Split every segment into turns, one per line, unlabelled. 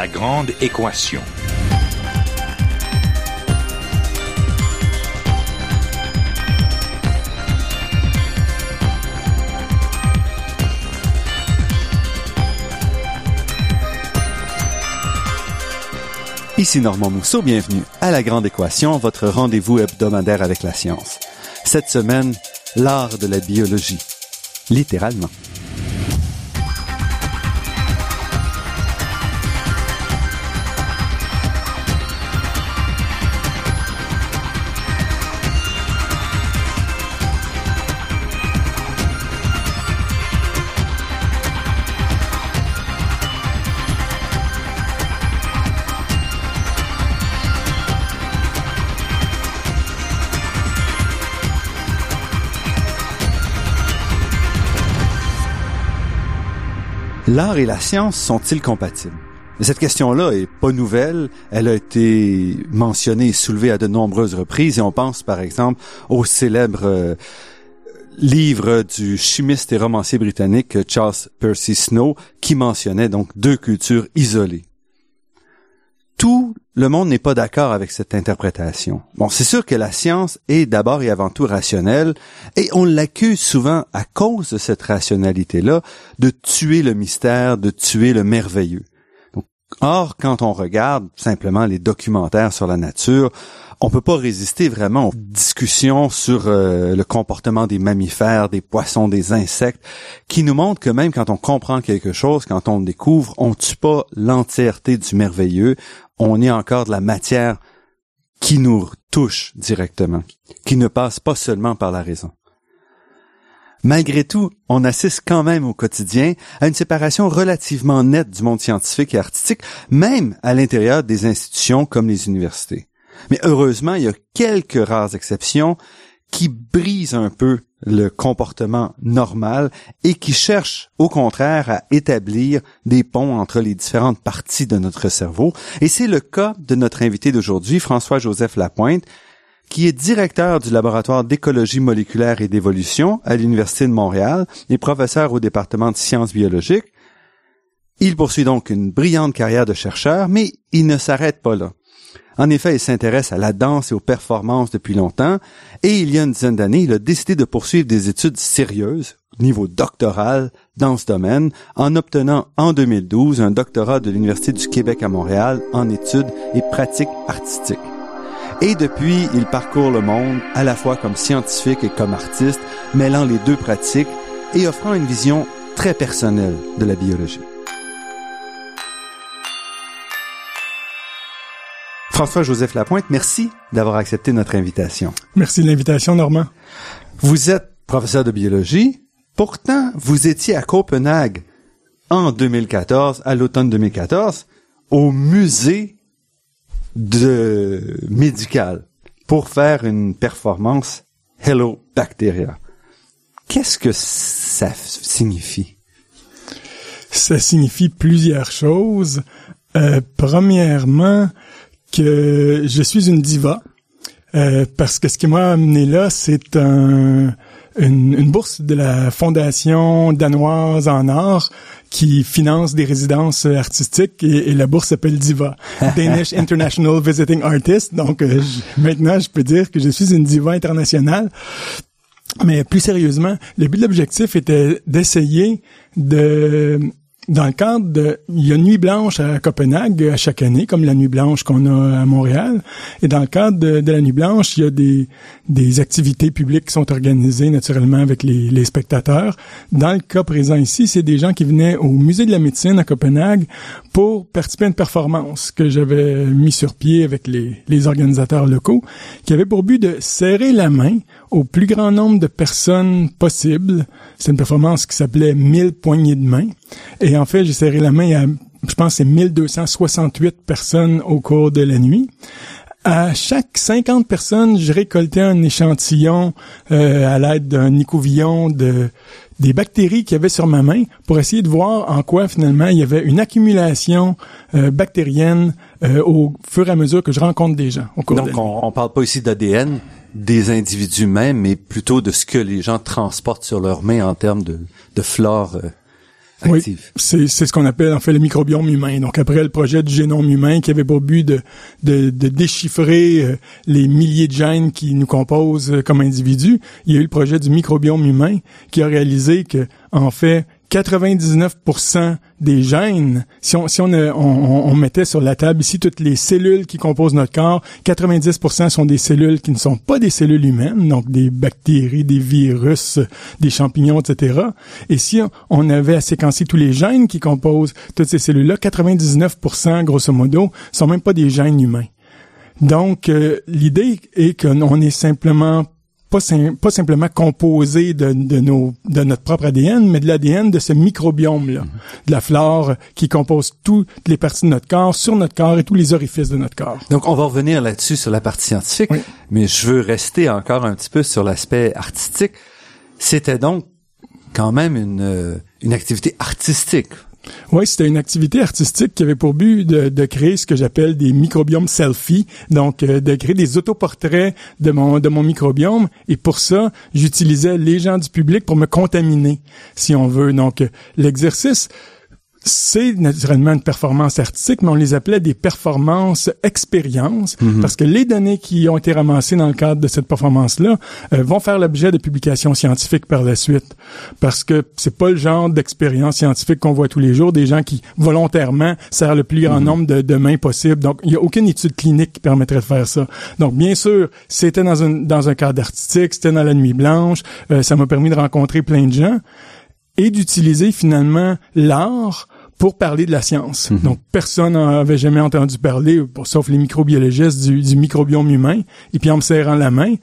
La grande équation.
Ici Normand Mousseau, bienvenue à La Grande Équation, votre rendez-vous hebdomadaire avec la science. Cette semaine, l'art de la biologie. Littéralement. L'art et la science sont-ils compatibles? Cette question-là est pas nouvelle. Elle a été mentionnée et soulevée à de nombreuses reprises et on pense par exemple au célèbre euh, livre du chimiste et romancier britannique Charles Percy Snow qui mentionnait donc deux cultures isolées. Tout le monde n'est pas d'accord avec cette interprétation. Bon, c'est sûr que la science est d'abord et avant tout rationnelle, et on l'accuse souvent à cause de cette rationalité-là de tuer le mystère, de tuer le merveilleux. or, quand on regarde simplement les documentaires sur la nature, on peut pas résister vraiment aux discussions sur euh, le comportement des mammifères, des poissons, des insectes, qui nous montrent que même quand on comprend quelque chose, quand on découvre, on tue pas l'entièreté du merveilleux, on est encore de la matière qui nous touche directement, qui ne passe pas seulement par la raison. Malgré tout, on assiste quand même au quotidien à une séparation relativement nette du monde scientifique et artistique, même à l'intérieur des institutions comme les universités. Mais heureusement, il y a quelques rares exceptions qui brisent un peu le comportement normal et qui cherche au contraire à établir des ponts entre les différentes parties de notre cerveau. Et c'est le cas de notre invité d'aujourd'hui, François-Joseph Lapointe, qui est directeur du laboratoire d'écologie moléculaire et d'évolution à l'Université de Montréal et professeur au département de sciences biologiques. Il poursuit donc une brillante carrière de chercheur, mais il ne s'arrête pas là. En effet, il s'intéresse à la danse et aux performances depuis longtemps, et il y a une dizaine d'années, il a décidé de poursuivre des études sérieuses, niveau doctoral, dans ce domaine, en obtenant en 2012 un doctorat de l'Université du Québec à Montréal en études et pratiques artistiques. Et depuis, il parcourt le monde à la fois comme scientifique et comme artiste, mêlant les deux pratiques et offrant une vision très personnelle de la biologie. François-Joseph Lapointe, merci d'avoir accepté notre invitation.
Merci de l'invitation, Normand.
Vous êtes professeur de biologie. Pourtant, vous étiez à Copenhague en 2014, à l'automne 2014, au musée de médical pour faire une performance Hello Bacteria. Qu'est-ce que ça signifie?
Ça signifie plusieurs choses. Euh, premièrement, que je suis une diva. Euh, parce que ce qui m'a amené là, c'est un, une, bourse de la Fondation danoise en art qui finance des résidences artistiques et, la bourse s'appelle DIVA, Danish International Visiting Artist. Donc euh, maintenant, je peux dire que je suis une diva internationale. Mais plus sérieusement, le but de l'objectif était d'essayer de dans le cadre de, il y a Nuit Blanche à Copenhague à chaque année, comme la Nuit Blanche qu'on a à Montréal. Et dans le cadre de, la Nuit Blanche, il y a des, des activités publiques qui sont organisées naturellement avec les, les spectateurs. Dans le cas présent ici, c'est des gens qui venaient au Musée de la médecine à Copenhague pour participer à une performance que j'avais mis sur pied avec les, les organisateurs locaux, qui avait pour but de serrer la main au plus grand nombre de personnes possible. C'est une performance qui s'appelait 1000 poignées de main. En fait, j'ai serré la main à, je pense, c'est 1268 personnes au cours de la nuit. À chaque 50 personnes, je récoltais un échantillon euh, à l'aide d'un écouvillon de des bactéries qu'il y avait sur ma main pour essayer de voir en quoi finalement il y avait une accumulation euh, bactérienne euh, au fur et à mesure que je rencontre des gens. Au cours
Donc on, on parle pas ici d'ADN des individus mêmes, mais plutôt de ce que les gens transportent sur leurs mains en termes de, de flore
Oui, c'est, c'est ce qu'on appelle en fait le microbiome humain. Donc après le projet du génome humain qui avait pour but de, de, de déchiffrer euh, les milliers de gènes qui nous composent euh, comme individus, il y a eu le projet du microbiome humain qui a réalisé que en fait 99% des gènes, si on, si on, on, mettait sur la table ici toutes les cellules qui composent notre corps, 90% sont des cellules qui ne sont pas des cellules humaines, donc des bactéries, des virus, des champignons, etc. Et si on avait à séquencer tous les gènes qui composent toutes ces cellules-là, 99%, grosso modo, sont même pas des gènes humains. Donc, euh, l'idée est qu'on est simplement pas, pas simplement composé de, de, nos, de notre propre ADN, mais de l'ADN de ce microbiome-là, mm-hmm. de la flore qui compose toutes les parties de notre corps, sur notre corps et tous les orifices de notre corps.
Donc, on va revenir là-dessus sur la partie scientifique, mais je veux rester encore un petit peu sur l'aspect artistique. C'était donc quand même une, euh, une activité artistique.
Oui, c'était une activité artistique qui avait pour but de, créer ce que j'appelle des microbiomes selfie, donc euh, de créer des autoportraits de mon de mon microbiome. Et pour ça, j'utilisais les gens du public pour me contaminer, si on veut. Donc l'exercice c'est naturellement une performance artistique, mais on les appelait des performances expériences, mhm. parce que les données qui ont été ramassées dans le cadre de cette performance-là euh, vont faire l'objet de publications scientifiques par la suite, parce que c'est pas le genre d'expérience scientifique qu'on voit tous les jours, des gens qui volontairement serrent le plus grand mhm. nombre de, de, mains possible. Donc, il y a aucune étude clinique qui permettrait de faire ça. Donc, bien sûr, c'était dans un dans un cadre artistique, c'était dans la nuit blanche, euh, ça m'a permis de rencontrer plein de gens et d'utiliser finalement l'art pour parler de la science. Mhm. Donc, personne n'avait jamais entendu parler, sauf les microbiologistes, du, microbiome humain. Et puis, en me serrant la main,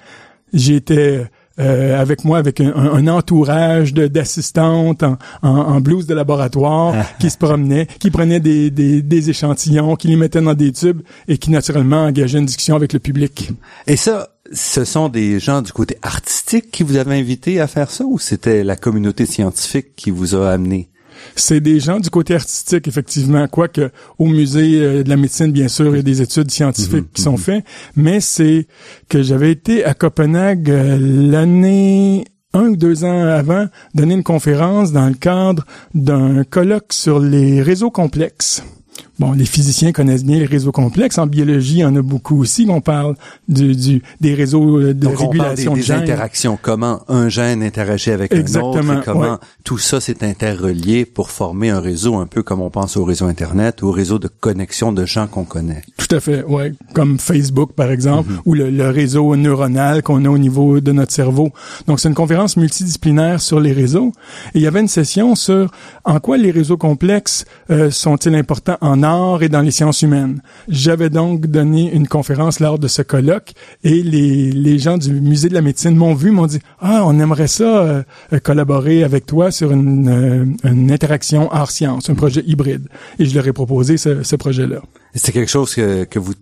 j'étais euh, avec moi avec un, entourage d'assistantes en, en, blouse de laboratoire qui se promenaient, qui prenaient des, des, des, échantillons, qui les mettaient dans des tubes et qui naturellement engageaient une discussion avec le public.
Et ça, ce sont des gens du côté artistique qui vous avaient invité à faire ça ou c'était la communauté scientifique qui vous a amené?
C'est des gens du côté artistique, effectivement. Quoique au musée euh, de la médecine, bien sûr, il y a des études scientifiques mhm, qui sont mhm. faites. Mais c'est que j'avais été à Copenhague euh, l'année un ou deux ans avant, donner une conférence dans le cadre d'un colloque sur les réseaux complexes. Bon, les physiciens connaissent bien les réseaux complexes. En biologie, il y en a beaucoup aussi. On parle du, du des réseaux euh, de régulation
des, des interactions. Comment un gène interagit avec Exactement, un autre. comment tout ça s'est interrelié pour former un réseau un peu comme on pense au réseau Internet ou au réseau de connexion de gens qu'on connaît.
Tout à fait, ouais. Comme Facebook, par exemple, mm-hmm. ou le, le, réseau neuronal qu'on a au niveau de notre cerveau. Donc, c'est une conférence multidisciplinaire sur les réseaux. Et il y avait une session sur en quoi les réseaux complexes euh, sont-ils importants en et dans les sciences humaines. J'avais donc donné une conférence lors de ce colloque et les, les gens du musée de la médecine m'ont vu, m'ont dit ah on aimerait ça euh, collaborer avec toi sur une, euh, une interaction art science, un projet hybride. Et je leur ai proposé ce, ce projet-là.
C'est quelque chose que, que vous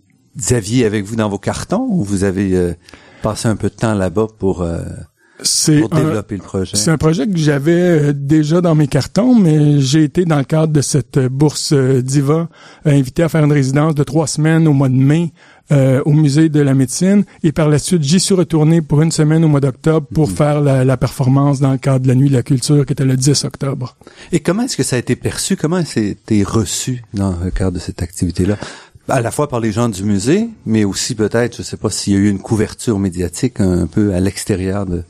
aviez avec vous dans vos cartons ou vous avez euh, passé un peu de temps là-bas pour c'est développer un, le projet.
C'est un projet que j'avais euh, déjà dans mes cartons, mais j'ai été dans le cadre de cette bourse euh, Diva invité à faire une résidence de trois semaines au mois de mai euh, au musée de la médecine et par la suite j'y suis retourné pour une semaine au mois d'octobre pour mhm. faire la, la, performance dans le cadre de la nuit de la culture qui était le 10 octobre.
Et comment est-ce que ça a été perçu? Comment été reçu dans le cadre de cette activité-là? À la fois par les gens du musée, mais aussi peut-être, je sais pas s'il y a eu une couverture médiatique un peu à l'extérieur de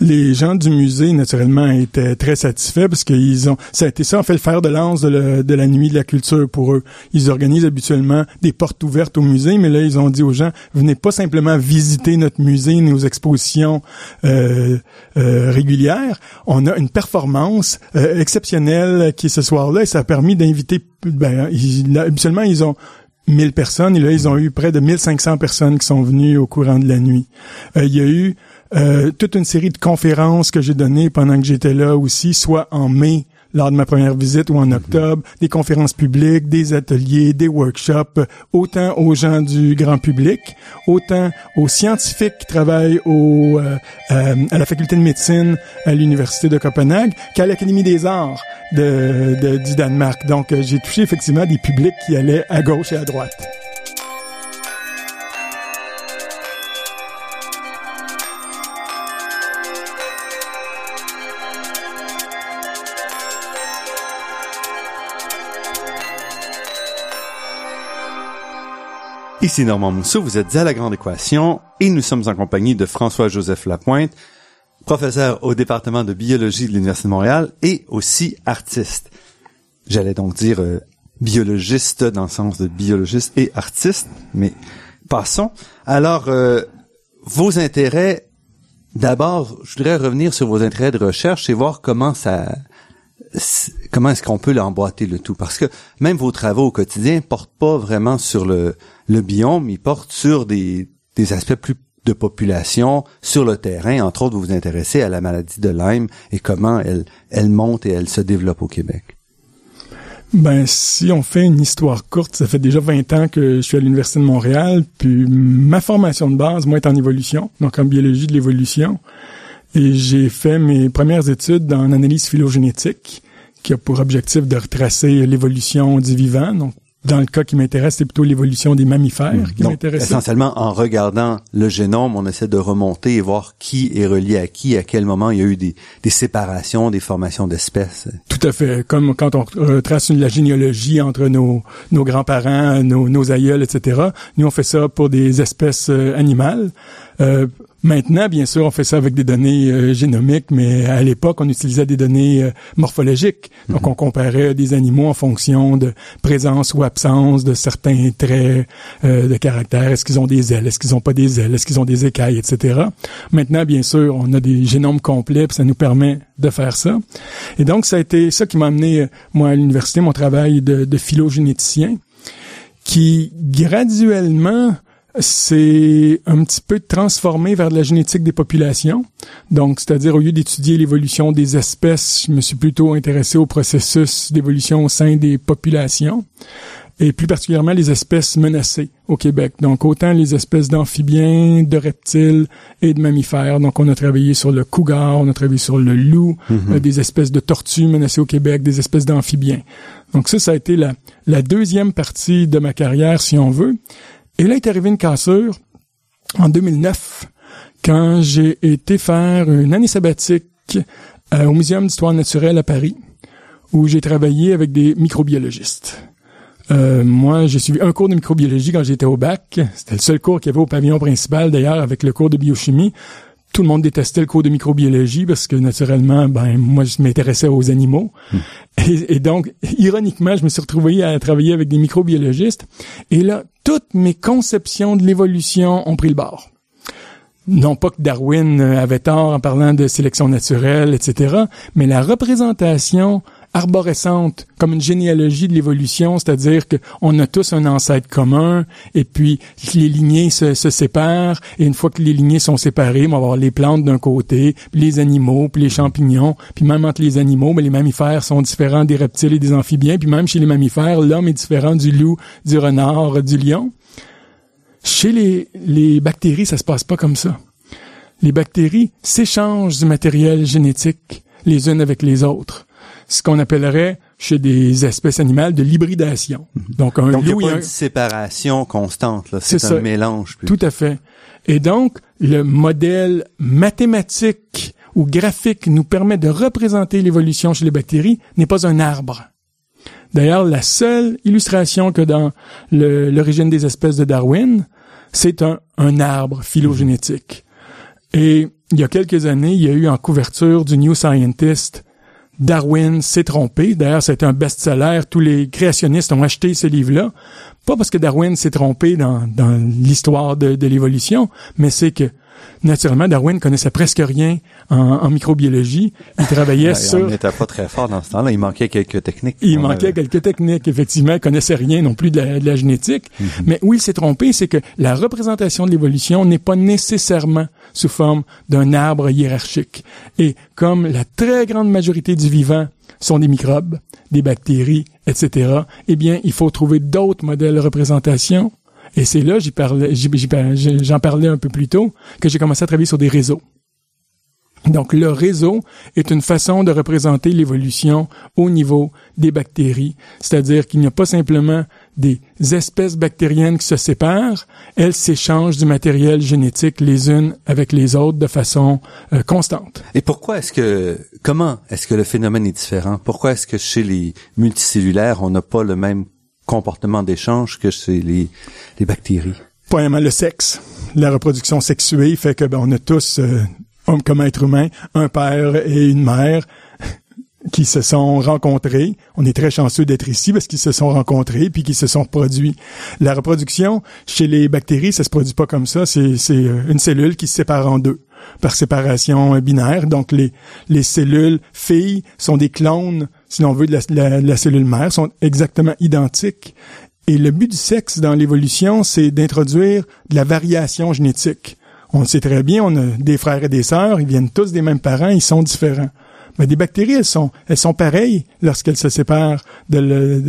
les gens du musée, naturellement, étaient très satisfaits parce qu'ils ont, ça a été ça, en fait, le fer de lance de, la nuit de la culture pour eux. Ils organisent habituellement des portes ouvertes au musée, mais là, ils ont dit aux gens, venez pas simplement visiter notre musée, nos expositions euh, euh, régulières. On a une performance euh, exceptionnelle qui est ce soir-là et ça a permis d'inviter, ben, habituellement, ils ont 1000 personnes et là, ils ont eu près de 1500 personnes qui sont venues au courant de la nuit. il y a eu euh, toute une série de conférences que j'ai données pendant que j'étais là aussi, soit en mai lors de ma première visite ou en mhm. octobre, des conférences publiques, des ateliers, des workshops, autant aux gens du grand public, autant aux scientifiques qui travaillent au, euh, euh, à la faculté de médecine à l'université de Copenhague, qu'à l'Académie des arts de, de, du Danemark. Donc, j'ai touché effectivement des publics qui allaient à gauche et à droite.
Ici Normand Mousseau, vous êtes à La Grande Équation et nous sommes en compagnie de François-Joseph Lapointe, professeur au département de biologie de l'Université de Montréal et aussi artiste. J'allais donc dire euh, biologiste dans le sens de biologiste et artiste, mais passons. Alors, euh, vos intérêts, d'abord, je voudrais revenir sur vos intérêts de recherche et voir comment ça, comment est-ce qu'on peut l'emboîter le tout Parce que même vos travaux au quotidien portent pas vraiment sur le, le biome, ils portent sur des, aspects plus de population sur le terrain. Entre autres, vous vous intéressez à la maladie de Lyme et comment elle, monte et elle se développe au Québec.
Ben, si on fait une histoire courte, ça fait déjà 20 ans que je suis à l'Université de Montréal, puis ma formation de base, moi, est en évolution, donc en biologie de l'évolution. Et j'ai fait mes premières études en analyse phylogénétique, qui a pour objectif de retracer l'évolution du vivant. Dans le cas qui m'intéresse, c'est plutôt l'évolution des mammifères qui m'intéresse.
Essentiellement, en regardant le génome, on essaie de remonter et voir qui est relié à qui, à quel moment il y a eu des, des séparations, des formations d'espèces.
Tout à fait. Comme quand on retrace la généalogie entre nos, nos grands-parents, nos, nos aïeuls, etc. Nous, on fait ça pour des espèces euh, animales. Euh, Maintenant, bien sûr, on fait ça avec des données euh, génomiques, mais à l'époque, on utilisait des données euh, morphologiques. Donc, mhm. on comparait des animaux en fonction de présence ou absence de certains traits euh, de caractère. Est-ce qu'ils ont des ailes? Est-ce qu'ils n'ont pas des ailes? Est-ce qu'ils ont des écailles, etc. Maintenant, bien sûr, on a des génomes complets, puis ça nous permet de faire ça. Et donc, ça a été ça qui m'a amené, moi, à l'université, mon travail de, de phylogénéticien, qui graduellement c'est un petit peu transformé vers de la génétique des populations. Donc, c'est-à-dire au lieu d'étudier l'évolution des espèces, je me suis plutôt intéressé au processus d'évolution au sein des populations et plus particulièrement les espèces menacées au Québec. Donc, autant les espèces d'amphibiens, de reptiles et de mammifères. Donc, on a travaillé sur le cougar, on a travaillé sur le loup, mhm. euh, des espèces de tortues menacées au Québec, des espèces d'amphibiens. Donc, ça, ça a été la, la deuxième partie de ma carrière, si on veut. Et là est arrivé une cassure en 2009 quand j'ai été faire une année sabbatique euh, au Muséum d'histoire naturelle à Paris où j'ai travaillé avec des microbiologistes. Euh, moi, j'ai suivi un cours de microbiologie quand j'étais au bac. C'était le seul cours qu'il y avait au pavillon principal, d'ailleurs, avec le cours de biochimie tout le monde détestait le cours de microbiologie parce que naturellement, ben moi je m'intéressais aux animaux. Hmm. Et, donc, ironiquement, je me suis retrouvé à travailler avec des microbiologistes. Et là, toutes mes conceptions de l'évolution ont pris le bord. Non pas que Darwin avait tort en parlant de sélection naturelle, etc., mais la représentation arborescente, comme une généalogie de l'évolution, c'est-à-dire qu'on a tous un ancêtre commun, et puis les lignées se, séparent, et une fois que les lignées sont séparées, on va avoir les plantes d'un côté, puis les animaux, puis les champignons, puis même entre les animaux, mais les mammifères sont différents des reptiles et des amphibiens, puis même chez les mammifères, l'homme est différent du loup, du renard, du lion. Chez les, les bactéries, ça se passe pas comme ça. Les bactéries s'échangent du matériel génétique les unes avec les autres ce qu'on appellerait chez des espèces animales de l'hybridation.
Mhm. Donc un donc, loup il y a pas une séparation constante là, c'est un mélange.
Tout à fait. Et donc le modèle mathématique ou graphique nous permet de représenter l'évolution chez les bactéries n'est pas un arbre. D'ailleurs, la seule illustration que dans l'origine des espèces de Darwin, c'est un, un arbre phylogénétique. Et il y a quelques années, il y a eu en couverture du New Scientist Darwin s'est trompé. D'ailleurs, c'est un best-seller. Tous les créationnistes ont acheté ce livre-là. Pas parce que Darwin s'est trompé dans, l'histoire de l'évolution, mais c'est que naturellement, Darwin connaissait presque rien en, microbiologie. Il travaillait sur...
Il n'était pas très fort dans ce temps-là. Il manquait quelques techniques.
Il manquait quelques techniques, effectivement. Il connaissait rien non plus de la, génétique. Mhm. Mais où il s'est trompé, c'est que la représentation de l'évolution n'est pas nécessairement sous forme d'un arbre hiérarchique. Et comme la très grande majorité du vivant sont des microbes, des bactéries, etc., eh bien, il faut trouver d'autres modèles de représentation et c'est là, j'y parlais, j'en parlais un peu plus tôt, que j'ai commencé à travailler sur des réseaux. Donc le réseau est une façon de représenter l'évolution au niveau des bactéries, c'est-à-dire qu'il n'y a pas simplement des espèces bactériennes qui se séparent, elles s'échangent du matériel génétique les unes avec les autres de façon euh, constante.
Et pourquoi est-ce que comment est-ce que le phénomène est différent? Pourquoi est-ce que chez les multicellulaires, on n'a pas le même comportement d'échange que chez les, les bactéries?
Premièrement, le sexe. La reproduction sexuée fait que ben, on a tous, euh, hommes comme être humain, un père et une mère qui se sont rencontrés. On est très chanceux d'être ici parce qu'ils se sont rencontrés puis qu'ils se sont produits. La reproduction chez les bactéries, ça se produit pas comme ça. C'est euh, une cellule qui se sépare en deux par séparation binaire. Donc les les cellules filles sont des clones, si l'on veut, de la, la cellule mère, sont exactement identiques. Et le but du sexe dans l'évolution, c'est d'introduire de la variation génétique. On le sait très bien, on a des frères et des sœurs, ils viennent tous des mêmes parents, ils sont différents. Mais des bactéries, elles sont, elles sont pareilles lorsqu'elles se séparent de,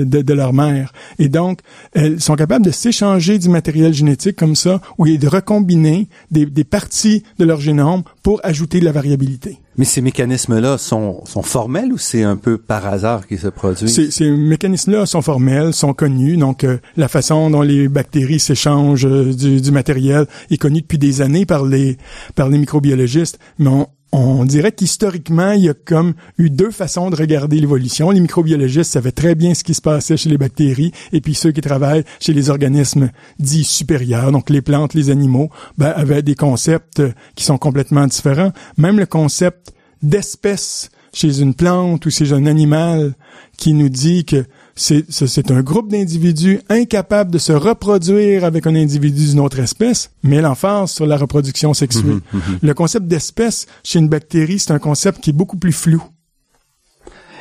de, leur mère. Et donc, elles sont capables de s'échanger du matériel génétique comme ça, ou de recombiner des, des parties de leur génome pour ajouter de la variabilité.
Mais ces mécanismes-là sont, sont formels ou c'est un peu par hasard qu'ils se produisent?
Ces, ces mécanismes-là sont formels, sont connus. Donc, euh, la façon dont les bactéries s'échangent euh, du, du, matériel est connue depuis des années par les, par les microbiologistes. Mais on, on dirait qu'historiquement, il y a comme eu deux façons de regarder l'évolution. Les microbiologistes savaient très bien ce qui se passait chez les bactéries, et puis ceux qui travaillent chez les organismes dits supérieurs, donc les plantes, les animaux, ben, avaient des concepts qui sont complètement différents. Même le concept d'espèce chez une plante ou chez un animal qui nous dit que c'est un groupe d'individus incapables de se reproduire avec un individu d'une autre espèce, mais l'emphase sur la reproduction sexuée. Mhm, mhm. Le concept d'espèce chez une bactérie, c'est un concept qui est beaucoup plus flou.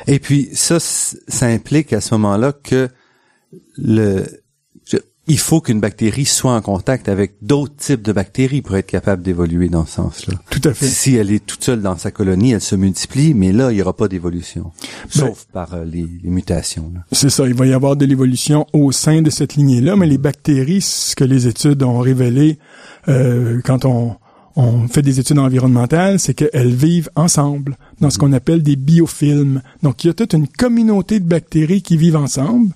Et puis ça, ça implique à ce moment-là que le il faut qu'une bactérie soit en contact avec d'autres types de bactéries pour être capable d'évoluer dans ce sens-là.
Tout à fait.
Si elle est toute seule dans sa colonie, elle se multiplie, mais là, il n'y aura pas d'évolution, ben, sauf par euh, les, mutations.
C'est ça, il va y avoir de l'évolution au sein de cette lignée-là, mais les bactéries, ce que les études ont révélé euh, quand on, on fait des études environnementales, c'est qu'elles vivent ensemble dans ce qu'on appelle des biofilms. Donc, il y a toute une communauté de bactéries qui vivent ensemble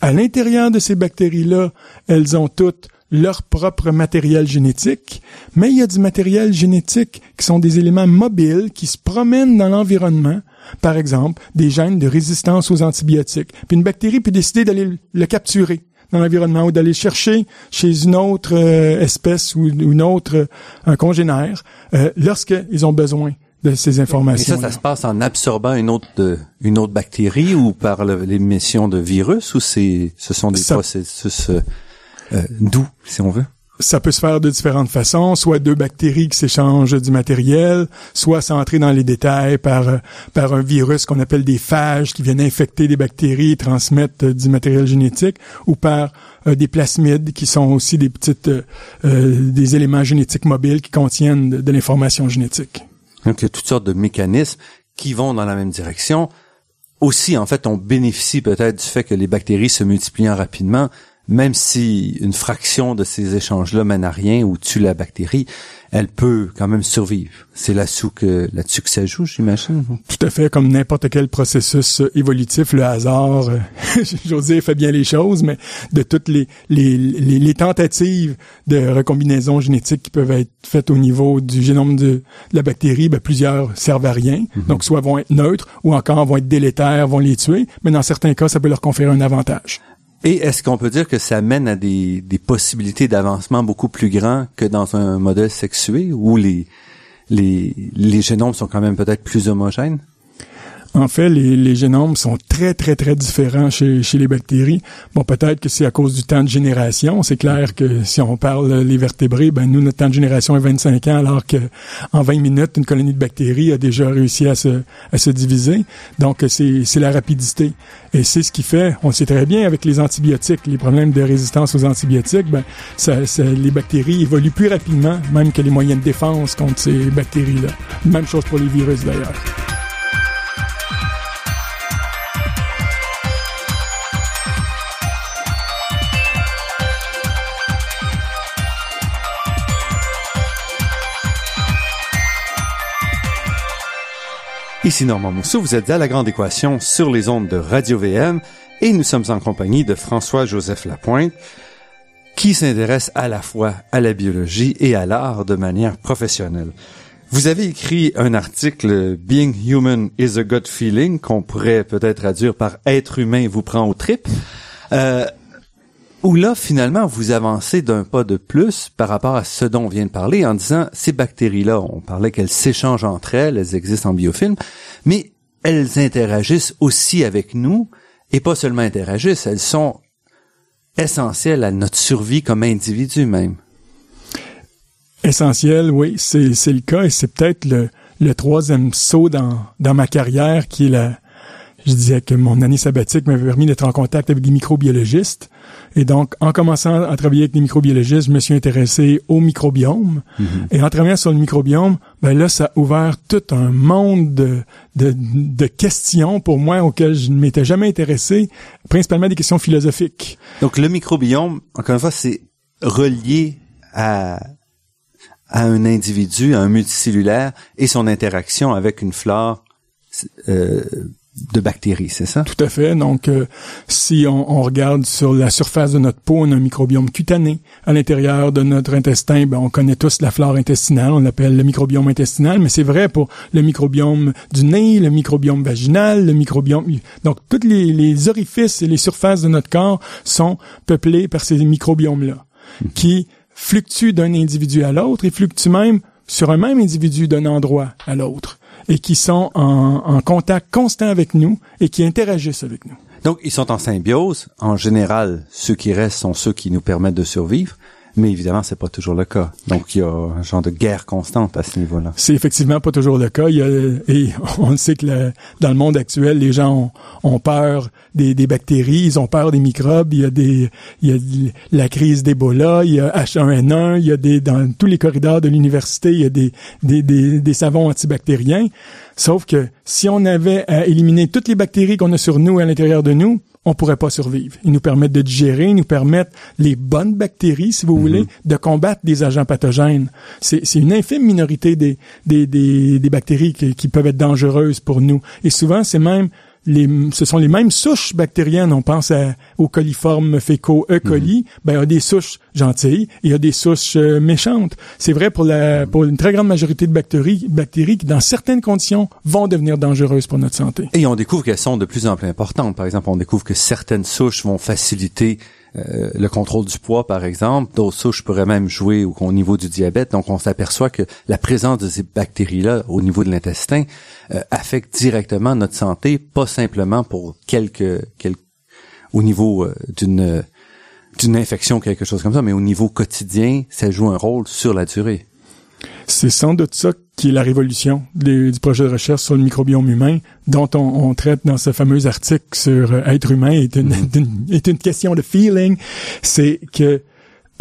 à l'intérieur de ces bactéries-là, elles ont toutes leur propre matériel génétique, mais il y a du matériel génétique qui sont des éléments mobiles qui se promènent dans l'environnement. Par exemple, des gènes de résistance aux antibiotiques. Puis une bactérie peut décider d'aller le capturer dans l'environnement ou d'aller chercher chez une autre euh, espèce ou une autre euh, un congénère euh, lorsqu'ils ont besoin de ces informations.
Et ça, ça se passe en absorbant une autre de, une autre bactérie ou par l'émission de virus ou c'est ce sont des processus euh, euh, doux si on veut?
Ça peut se faire de différentes façons, soit deux bactéries qui s'échangent du matériel, soit sans entrer dans les détails par euh, par un virus qu'on appelle des phages qui viennent infecter des bactéries et transmettre du matériel génétique, ou par des plasmides qui sont aussi des petites des éléments génétiques mobiles qui contiennent de l'information génétique.
Donc, il y a toutes sortes de mécanismes qui vont dans la même direction. Aussi, en fait, on bénéficie peut-être du fait que les bactéries se multiplient rapidement, même si une fraction de ces échanges-là mène à rien ou tue la bactérie, elle peut quand même survivre. C'est là-dessus que, que ça joue, j'imagine.
Tout à fait, comme n'importe quel processus évolutif, le hasard, euh, j'ose dire, fait bien les choses, mais de toutes les, les, les, tentatives de recombinaison génétique qui peuvent être faites au niveau du génome de, la bactérie, ben, plusieurs servent à rien. Mhm. Donc, soit vont être neutres ou encore vont être délétères, vont les tuer, mais dans certains cas, ça peut leur conférer un avantage.
Et est-ce qu'on peut dire que ça mène à des, possibilités d'avancement beaucoup plus grands que dans un modèle sexué où les génomes sont quand même peut-être plus homogènes?
En fait, les, les, génomes sont très, très, très différents chez, chez les bactéries. Bon, peut-être que c'est à cause du temps de génération. C'est clair que si on parle les vertébrés, ben nous, notre temps de génération est 25 ans, alors que en 20 minutes, une colonie de bactéries a déjà réussi à se, à se diviser. Donc, c'est la rapidité. Et c'est ce qui fait, on le sait très bien avec les antibiotiques, les problèmes de résistance aux antibiotiques, ben, ça, ça, les bactéries évoluent plus rapidement, même que les moyens de défense contre ces bactéries-là. Même chose pour les virus d'ailleurs.
Ici Normand Mousseau, vous êtes à La Grande Équation sur les ondes de Radio-VM et nous sommes en compagnie de François-Joseph Lapointe qui s'intéresse à la fois à la biologie et à l'art de manière professionnelle. Vous avez écrit un article Being Human is a Good Feeling qu'on pourrait peut-être traduire par Être humain vous prend au trip Euh, où là, finalement, vous avancez d'un pas de plus par rapport à ce dont on vient de parler en disant, ces bactéries-là, on parlait qu'elles s'échangent entre elles, elles existent en biofilm, mais elles interagissent aussi avec nous, et pas seulement interagissent, elles sont essentielles à notre survie comme individu même.
Essentiel, oui, c'est, le cas, et c'est peut-être le, troisième saut dans, dans ma carrière qui est la, je disais que mon année sabbatique m'avait permis d'être en contact avec des microbiologistes. Et donc, en commençant à travailler avec des microbiologistes, je me suis intéressé au microbiome. Mm-hmm. Et en travaillant sur le microbiome, ben là, ça a ouvert tout un monde de, de, de questions pour moi auxquelles je ne m'étais jamais intéressé, principalement des questions philosophiques.
Donc, le microbiome, encore une fois, c'est relié à à un individu, à un multicellulaire et son interaction avec une flore euh, de bactéries, c'est ça?
Tout à fait. Donc, euh, si on, on, regarde sur la surface de notre peau, on a un microbiome cutané. À l'intérieur de notre intestin, ben, on connaît tous la flore intestinale, on l'appelle le microbiome intestinal, mais c'est vrai pour le microbiome du nez, le microbiome vaginal, le microbiome... Donc, tous les, les orifices et les surfaces de notre corps sont peuplés par ces microbiomes-là, hmm. qui fluctuent d'un individu à l'autre et fluctuent même sur un même individu d'un endroit à l'autre et qui sont en, contact constant avec nous et qui interagissent avec nous.
Donc, ils sont en symbiose. En général, ceux qui restent sont ceux qui nous permettent de survivre. Mais évidemment, c'est pas toujours le cas. Donc, il y a un genre de guerre constante à ce niveau-là.
C'est effectivement pas toujours le cas. Il y a, et on le sait que dans le monde actuel, les gens ont, peur des, bactéries, ils ont peur des microbes. Il y a des, il y a la crise d'Ebola, il y a H1N1, il y a des, dans tous les corridors de l'université, il y a des savons antibactériens. Sauf que si on avait à éliminer toutes les bactéries qu'on a sur nous à l'intérieur de nous, on pourrait pas survivre. Ils nous permettent de digérer, ils nous permettent les bonnes bactéries, si vous mhm. voulez, de combattre des agents pathogènes. C'est une infime minorité des, des, des, des bactéries qui, qui, peuvent être dangereuses pour nous. Et souvent, c'est même ce sont les mêmes souches bactériennes. On pense à, aux coliformes fécaux E. coli. Mhm. Ben, il y a des souches gentilles et il y a des souches euh, méchantes. C'est vrai pour la, pour une très grande majorité de bactéries, bactéries qui, dans certaines conditions, vont devenir dangereuses pour notre santé.
Et on découvre qu'elles sont de plus en plus importantes. Par exemple, on découvre que certaines souches vont faciliter euh, le contrôle du poids, par exemple. D'autres souches pourraient même jouer au, au niveau du diabète. Donc, on s'aperçoit que la présence de ces bactéries-là au niveau de l'intestin euh, affecte directement notre santé, pas simplement pour quelques, quelques au niveau euh, d'une d'une infection quelque chose comme ça, mais au niveau quotidien, ça joue un rôle sur la durée.
C'est sans doute ça qui est la révolution du projet de recherche sur le microbiome humain, dont on, traite dans ce fameux article sur euh, être humain est une, mm-hmm. est une question de feeling. C'est que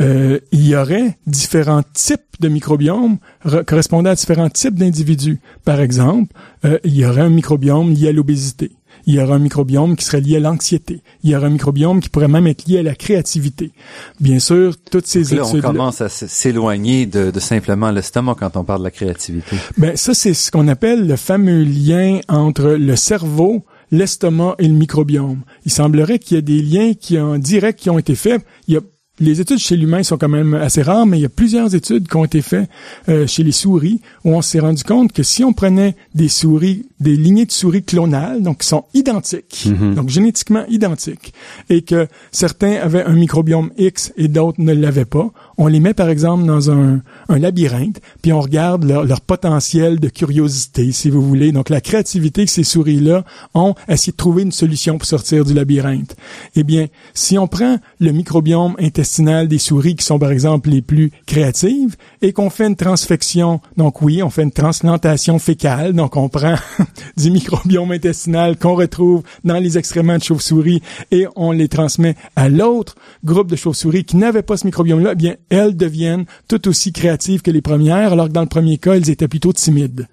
euh, il y aurait différents types de microbiomes correspondant à différents types d'individus. Par exemple, euh, il y aurait un microbiome lié à l'obésité. Il y aurait un microbiome qui serait lié à l'anxiété. Il y aurait un microbiome qui pourrait même être lié à la créativité. Bien sûr, toutes ces
là, on commence à s'éloigner de, de, simplement l'estomac quand on parle de la créativité.
Ben ça, c'est ce qu'on appelle le fameux lien entre le cerveau l'estomac et le microbiome. Il semblerait qu'il y ait des liens qui ont direct qui ont été faits. Il y a les études chez l'humain sont quand même assez rares, mais il y a plusieurs études qui ont été faites euh, chez les souris où on s'est rendu compte que si on prenait des souris, des lignées de souris clonales, donc qui sont identiques, mhm. donc génétiquement identiques, et que certains avaient un microbiome X et d'autres ne l'avaient pas, on les met par exemple dans un, un labyrinthe, puis on regarde leur, leur, potentiel de curiosité, si vous voulez, donc la créativité que ces souris-là ont à essayer de trouver une solution pour sortir du labyrinthe. Eh bien, si on prend le microbiome intestinal des souris qui sont par exemple les plus créatives et qu'on fait une transfection. Donc oui, on fait une transplantation fécale. Donc on prend du microbiome intestinal qu'on retrouve dans les excréments de chauve-souris et on les transmet à l'autre groupe de chauves-souris qui n'avaient pas ce microbiome-là. Eh bien, elles deviennent tout aussi créatives que les premières, alors que dans le premier cas, elles étaient plutôt timides.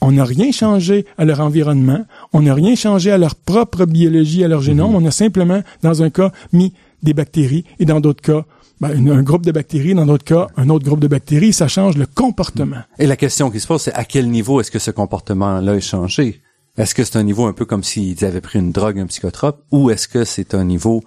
On n'a rien changé à leur environnement, on n'a rien changé à leur propre biologie, à leur génome, mm-hmm. on a simplement, dans un cas, mis des bactéries et dans d'autres cas, ben, un groupe de bactéries, dans d'autres cas, un autre groupe de bactéries, ça change le comportement.
Et la question qui se pose, c'est à quel niveau est-ce que ce comportement-là est changé? Est-ce que c'est un niveau un peu comme s'ils avaient pris une drogue, un psychotrope, ou est-ce que c'est un niveau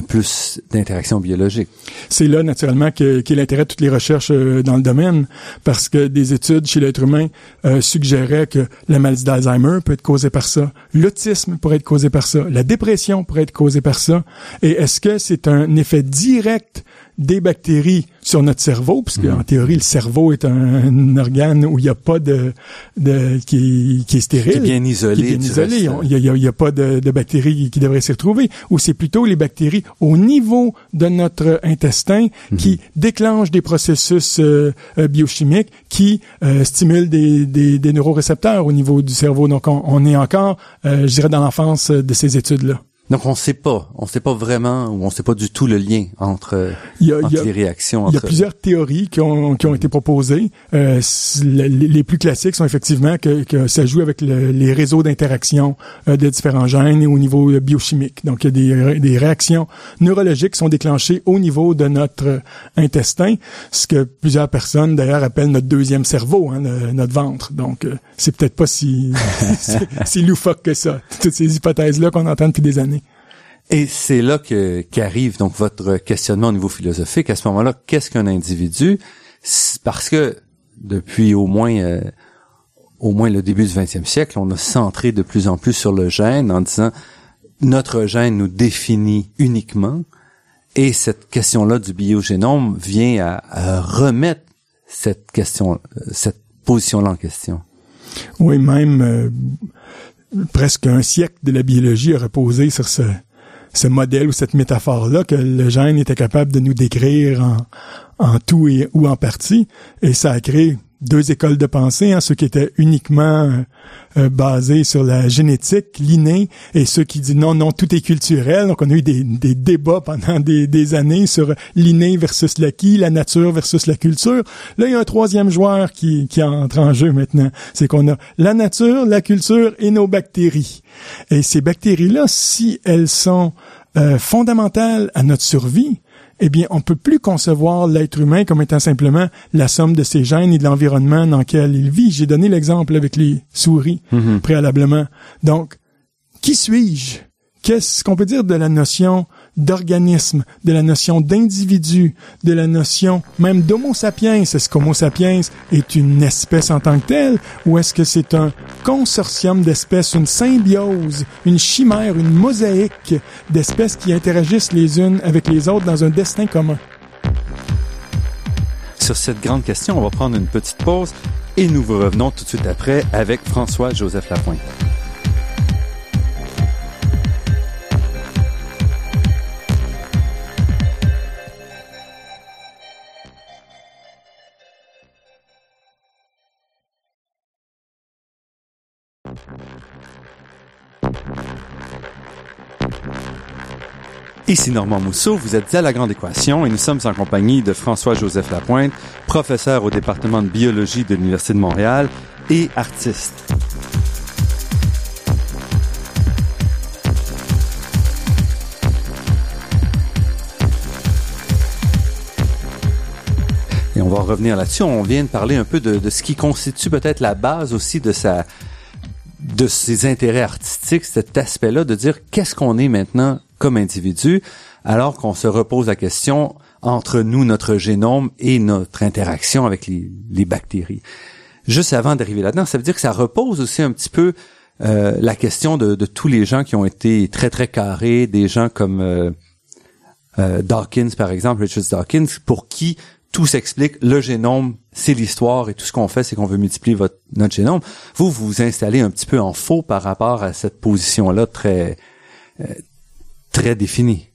plus d'interaction biologique.
C'est là, naturellement, qu'est l'intérêt de toutes les recherches euh, dans le domaine, parce que des études chez l'être humain euh, suggéraient que la maladie d'Alzheimer peut être causée par ça, l'autisme pourrait être causé par ça, la dépression pourrait être causée par ça, et est-ce que c'est un effet direct des bactéries sur notre cerveau, puisque mhm. en théorie le cerveau est un, organe où il n'y a pas de, de qui, qui, est stérile, qui est
bien isolé,
bien isolé. Il n'y a, pas de, de, bactéries qui devraient s'y retrouver, ou c'est plutôt les bactéries au niveau de notre intestin mhm. qui déclenchent des processus euh, euh, biochimiques qui euh, stimulent des, des, des, neurorécepteurs au niveau du cerveau. Donc on, on est encore, je dirais, dans l'enfance de ces études là.
Donc on sait pas, on sait pas vraiment ou on sait pas du tout le lien entre, les réactions.
Il y a plusieurs théories qui ont, qui ont été proposées. Euh, les, plus classiques sont effectivement que, que ça joue avec les réseaux d'interaction euh, de différents gènes et au niveau euh, biochimique. Donc il y a des, des réactions neurologiques qui sont déclenchées au niveau de notre intestin, ce que plusieurs personnes d'ailleurs appellent notre deuxième cerveau, hein, notre ventre. Donc c'est peut-être pas si, si loufoque que ça. Toutes ces hypothèses là qu'on entend depuis des années.
Et c'est là que qu'arrive donc votre questionnement au niveau philosophique. À ce moment-là, qu'est-ce qu'un individu? Parce que depuis au moins euh, au moins le début du 20e siècle, on a centré de plus en plus sur le gène en disant notre gène nous définit uniquement. Et cette question-là du biogénome vient à, remettre cette question, cette position-là en question.
Oui, même euh, presque un siècle de la biologie a reposé sur ce, ce modèle ou cette métaphore-là que le gène était capable de nous décrire en, tout et ou en partie. Et ça a créé deux écoles de pensée, hein, ceux qui étaient uniquement euh, euh, basés sur la génétique, l'inné, et ceux qui disent non, non, tout est culturel. Donc on a eu des, des débats pendant des, des années sur l'inné versus l'acquis, la nature versus la culture. Là, il y a un troisième joueur qui, qui entre en jeu maintenant. C'est qu'on a la nature, la culture et nos bactéries. Et ces bactéries-là, si elles sont euh, fondamentales à notre survie, eh bien, on peut plus concevoir l'être humain comme étant simplement la somme de ses gènes et de l'environnement dans lequel il vit. J'ai donné l'exemple avec les souris mm-hmm. préalablement. Donc, qui suis-je? Qu'est-ce qu'on peut dire de la notion d'organisme, de la notion d'individu, de la notion même d'homo sapiens. Est-ce qu'homo sapiens est une espèce en tant que telle ou est-ce que c'est un consortium d'espèces, une symbiose, une chimère, une mosaïque d'espèces qui interagissent les unes avec les autres dans un destin commun?
Sur cette grande question, on va prendre une petite pause et nous vous revenons tout de suite après avec François-Joseph Lapointe. Ici Normand Mousseau, vous êtes à La Grande Équation et nous sommes en compagnie de François-Joseph Lapointe, professeur au département de biologie de l'Université de Montréal et artiste. Et on va revenir là-dessus. On vient de parler un peu de, ce qui constitue peut-être la base aussi de sa de ses intérêts artistiques, cet aspect-là de dire qu'est-ce qu'on est maintenant comme individu, alors qu'on se repose la question entre nous, notre génome et notre interaction avec les, bactéries. Juste avant d'arriver là-dedans, ça veut dire que ça repose aussi un petit peu euh, la question de, tous les gens qui ont été très très carrés, des gens comme euh, euh, Dawkins par exemple, Richard Dawkins, pour qui tout s'explique. Le génome, c'est l'histoire et tout ce qu'on fait, c'est qu'on veut multiplier votre, notre génome. Vous, vous vous installez un petit peu en faux par rapport à cette position-là très, euh, très définie.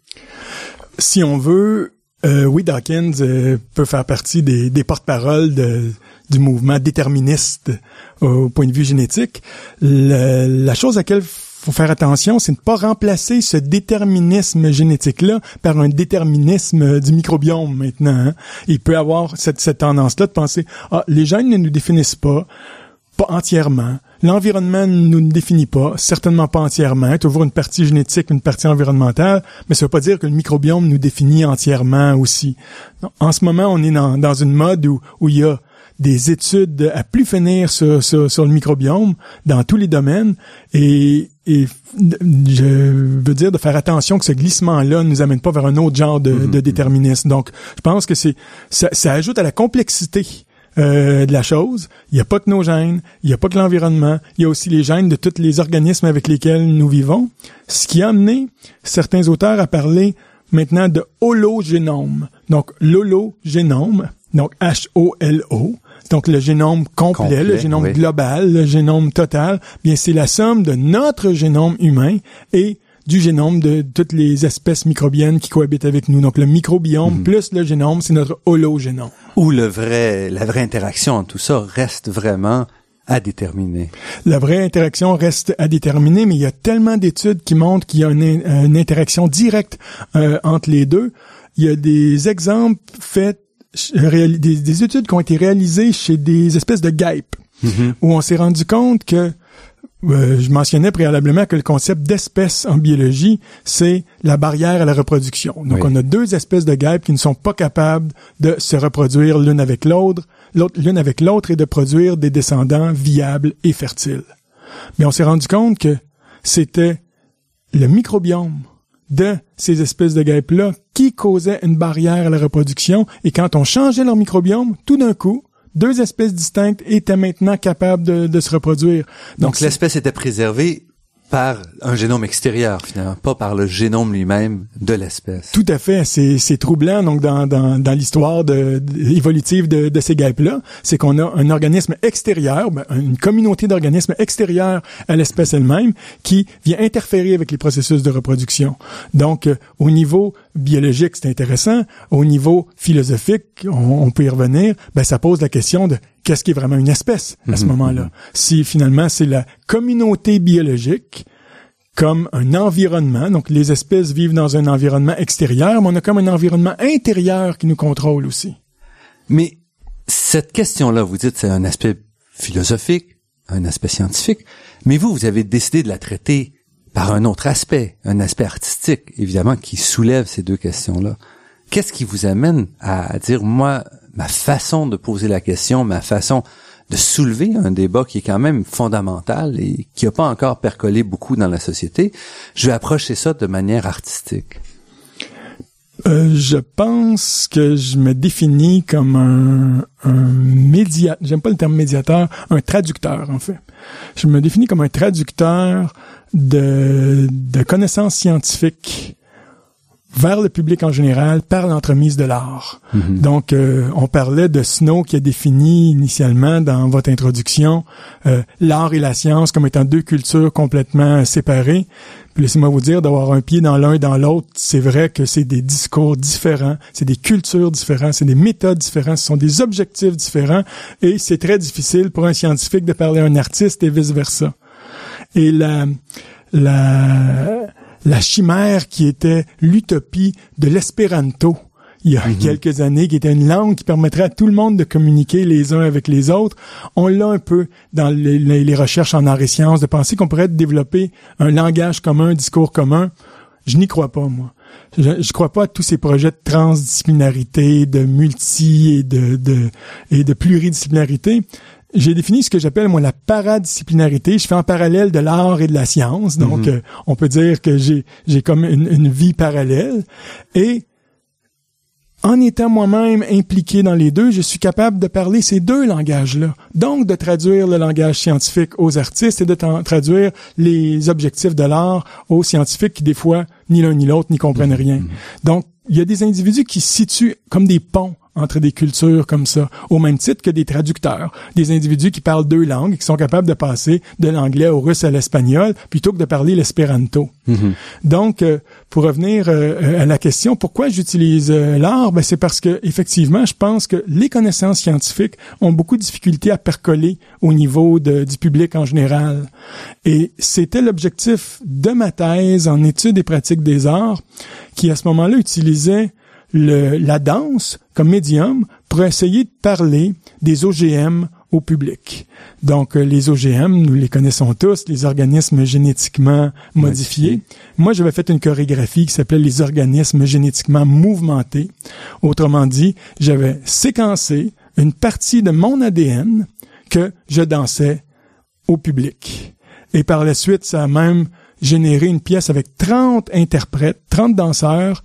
Si on veut, euh, oui, Dawkins euh, peut faire partie des, des porte-paroles du mouvement déterministe au point de vue génétique. La, la chose à laquelle faut faire attention, c'est de ne pas remplacer ce déterminisme génétique-là par un déterminisme du microbiome maintenant. Hein. Il peut avoir cette, cette tendance-là de penser, ah, les gènes ne nous définissent pas, pas entièrement. L'environnement ne nous définit pas, certainement pas entièrement. Il y a toujours une partie génétique, une partie environnementale, mais ça veut pas dire que le microbiome nous définit entièrement aussi. En ce moment, on est dans, dans une mode où, où il y a des études à plus finir sur, sur, sur, le microbiome dans tous les domaines et et je veux dire de faire attention que ce glissement-là ne nous amène pas vers un autre genre de,
Mhm.
de déterminisme. Donc, je pense que c'est ça, ça ajoute à la complexité euh, de la chose. Il n'y a pas que nos gènes, il n'y a pas que l'environnement, il y a aussi les gènes de tous les organismes avec lesquels nous vivons. Ce qui a amené certains auteurs à parler maintenant de hologénome. Donc, l'hologénome, donc H-O-L-O, donc le génome complet,
Complet,
le génome
oui.
global, le génome total, bien c'est la somme de notre génome humain et du génome de toutes les espèces microbiennes qui cohabitent avec nous. Donc le microbiome plus le génome, c'est notre hologénome.
Où le vrai, la vraie interaction en tout ça reste vraiment à déterminer.
La vraie interaction reste à déterminer, mais il y a tellement d'études qui montrent qu'il y a une, une interaction directe euh, entre les deux. Il y a des exemples faits, euh, des, des études qui ont été réalisées chez des espèces de guêpes, où on s'est rendu compte que euh, je mentionnais préalablement que le concept d'espèce en biologie, c'est la barrière à la reproduction. Donc,
Oui.
on a deux espèces de guêpes qui ne sont pas capables de se reproduire l'une avec l'autre, l'autre l'une avec l'autre et de produire des descendants viables et fertiles. Mais on s'est rendu compte que c'était le microbiome de ces espèces de guêpes-là qui causait une barrière à la reproduction. Et quand on changeait leur microbiome, tout d'un coup, deux espèces distinctes étaient maintenant capables de, de se reproduire.
Donc, l'espèce était préservée par un génome extérieur, finalement, pas par le génome lui-même de l'espèce.
Tout à fait, c'est troublant donc dans dans, dans l'histoire de, de- évolutive de, de ces guêpes là, c'est qu'on a un organisme extérieur, ben, une communauté d'organismes extérieurs à l'espèce elle-même qui vient interférer avec les processus de reproduction. Donc euh, au niveau biologique, c'est intéressant, au niveau philosophique, on, on peut y revenir, ben ça pose la question de qu'est-ce qui est vraiment une espèce à ce moment-là. Si finalement c'est la communauté biologique comme un environnement. Donc, les espèces vivent dans un environnement extérieur, mais on a comme un environnement intérieur qui nous contrôle aussi.
Mais cette question-là, vous dites, c'est un aspect philosophique, un aspect scientifique, mais vous, vous avez décidé de la traiter par un autre aspect, un aspect artistique, évidemment, qui soulève ces deux questions-là. Qu'est-ce qui vous amène à, dire, moi, ma façon de poser la question, ma façon de soulever un débat qui est quand même fondamental et qui n'a pas encore percolé beaucoup dans la société, je vais approcher ça de manière artistique.
Euh, je pense que je me définis comme un, un médiateur, j'aime pas le terme médiateur, un traducteur en fait. Je me définis comme un traducteur de, de connaissances scientifiques vers le public en général par l'entremise de l'art. Donc, euh, on parlait de Snow qui a défini initialement dans votre introduction euh, l'art et la science comme étant deux cultures complètement séparées. Laissez-moi vous dire, d'avoir un pied dans l'un et dans l'autre, c'est vrai que c'est des discours différents, c'est des cultures différentes, c'est des méthodes différentes, ce sont des objectifs différents, et c'est très difficile pour un scientifique de parler à un artiste et vice-versa. Et la, la, la chimère qui était l'utopie de l'espéranto il y a quelques années, qui était une langue qui permettrait à tout le monde de communiquer les uns avec les autres. On l'a un peu dans les, les- les recherches en arts et sciences, de penser qu'on pourrait développer un langage commun, un discours commun. Je n'y crois pas, moi. Je ne crois pas à tous ces projets de transdisciplinarité, de multi et de, de, et de pluridisciplinarité. J'ai défini ce que j'appelle, moi, la paradisciplinarité. Je fais en parallèle de l'art et de la science. Donc, euh, on peut dire que j'ai, j'ai comme une, une vie parallèle. Et en étant moi-même impliqué dans les deux, je suis capable de parler ces deux langages-là. Donc, de traduire le langage scientifique aux artistes et de tra- traduire les objectifs de l'art aux scientifiques qui, des fois, ni l'un ni l'autre n'y comprennent rien. Donc, il y a des individus qui se situent comme des ponts entre des cultures comme ça, au même titre que des traducteurs, des individus qui parlent deux langues et qui sont capables de passer de l'anglais au russe à l'espagnol plutôt que de parler l'espéranto. Donc, euh, pour revenir euh, à la question, pourquoi j'utilise euh, l'art? Ben, C'est parce que effectivement, je pense que les connaissances scientifiques ont beaucoup de difficultés à percoler au niveau de- du public en général. Et c'était l'objectif de ma thèse en études et pratiques des arts, qui à ce moment-là utilisait le- la danse comme médium pour essayer de parler des OGM au public. Donc, euh, les OGM, nous les connaissons tous, les organismes génétiquement modifiés. Moi, j'avais fait une chorégraphie qui s'appelait les organismes génétiquement mouvementés. Autrement dit, j'avais séquencé une partie de mon ADN que je dansais au public. Et par la suite, ça a même généré une pièce avec 30 interprètes, 30 danseurs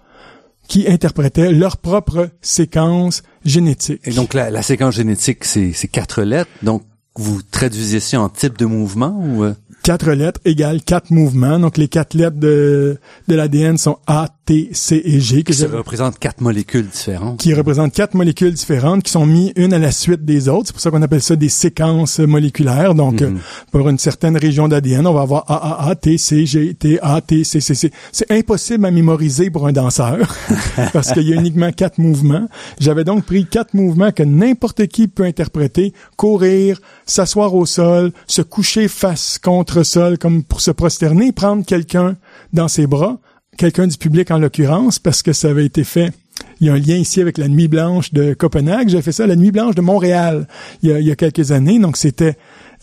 qui interprétaient leur propre séquence génétique.
Et donc la, la séquence génétique, c'est quatre lettres. Donc vous traduisez ça en type de mouvement ou euh?
Quatre lettres égale quatre mouvements. Donc les quatre lettres de, de l'ADN sont A, T, C et G.
Qui représentent quatre molécules différentes.
Qui représentent quatre molécules différentes qui sont mises une à la suite des autres. C'est pour ça qu'on appelle ça des séquences moléculaires. Donc mhm. pour une certaine région d'ADN, on va avoir A, A, A, T, C, G, T, A, T, C, C, C. C'est impossible à mémoriser pour un danseur parce qu'il y a uniquement quatre mouvements. J'avais donc pris quatre mouvements que n'importe qui peut interpréter. Courir, s'asseoir au sol, se coucher face contre sol comme pour se prosterner, prendre quelqu'un dans ses bras, quelqu'un du public en l'occurrence, parce que ça avait été fait il y a un lien ici avec la Nuit Blanche de Copenhague. J'ai fait ça la Nuit Blanche de Montréal il y a, quelques années. Donc c'était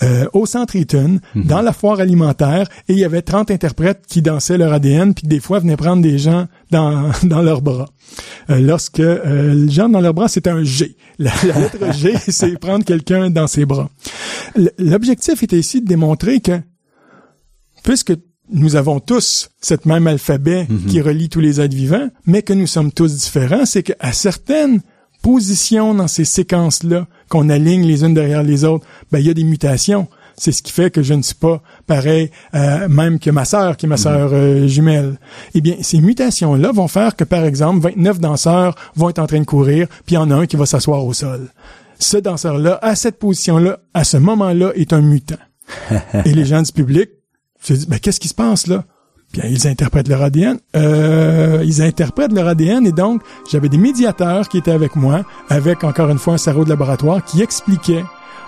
euh, au Centre Eaton, mhm. dans la foire alimentaire, et il y avait 30 interprètes qui dansaient leur ADN, puis des fois venaient prendre des gens dans, dans leurs bras. Euh, lorsque euh, les gens dans leurs bras, c'était un G. La, lettre G, c'est prendre quelqu'un dans ses bras. L'objectif était ici de démontrer que, puisque nous avons tous cette même alphabet mhm. qui relie tous les êtres vivants, mais que nous sommes tous différents, c'est qu'à certaines positions dans ces séquences-là, qu'on aligne les unes derrière les autres, ben, il y a des mutations. C'est ce qui fait que je ne suis pas pareil euh, même que ma sœur, qui est ma mhm. sœur euh, jumelle. Eh bien, ces mutations-là vont faire que, par exemple, 29 danseurs vont être en train de courir, puis il y en a un qui va s'asseoir au sol. Ce danseur-là, à cette position-là, à ce moment-là, est un mutant. Et les gens du public se disent, ben, qu'est-ce qui se passe là? Bien, ils interprètent leur ADN. Euh, ils interprètent leur ADN et donc, j'avais des médiateurs qui étaient avec moi, avec encore une fois un cerveau de laboratoire, qui expliquaient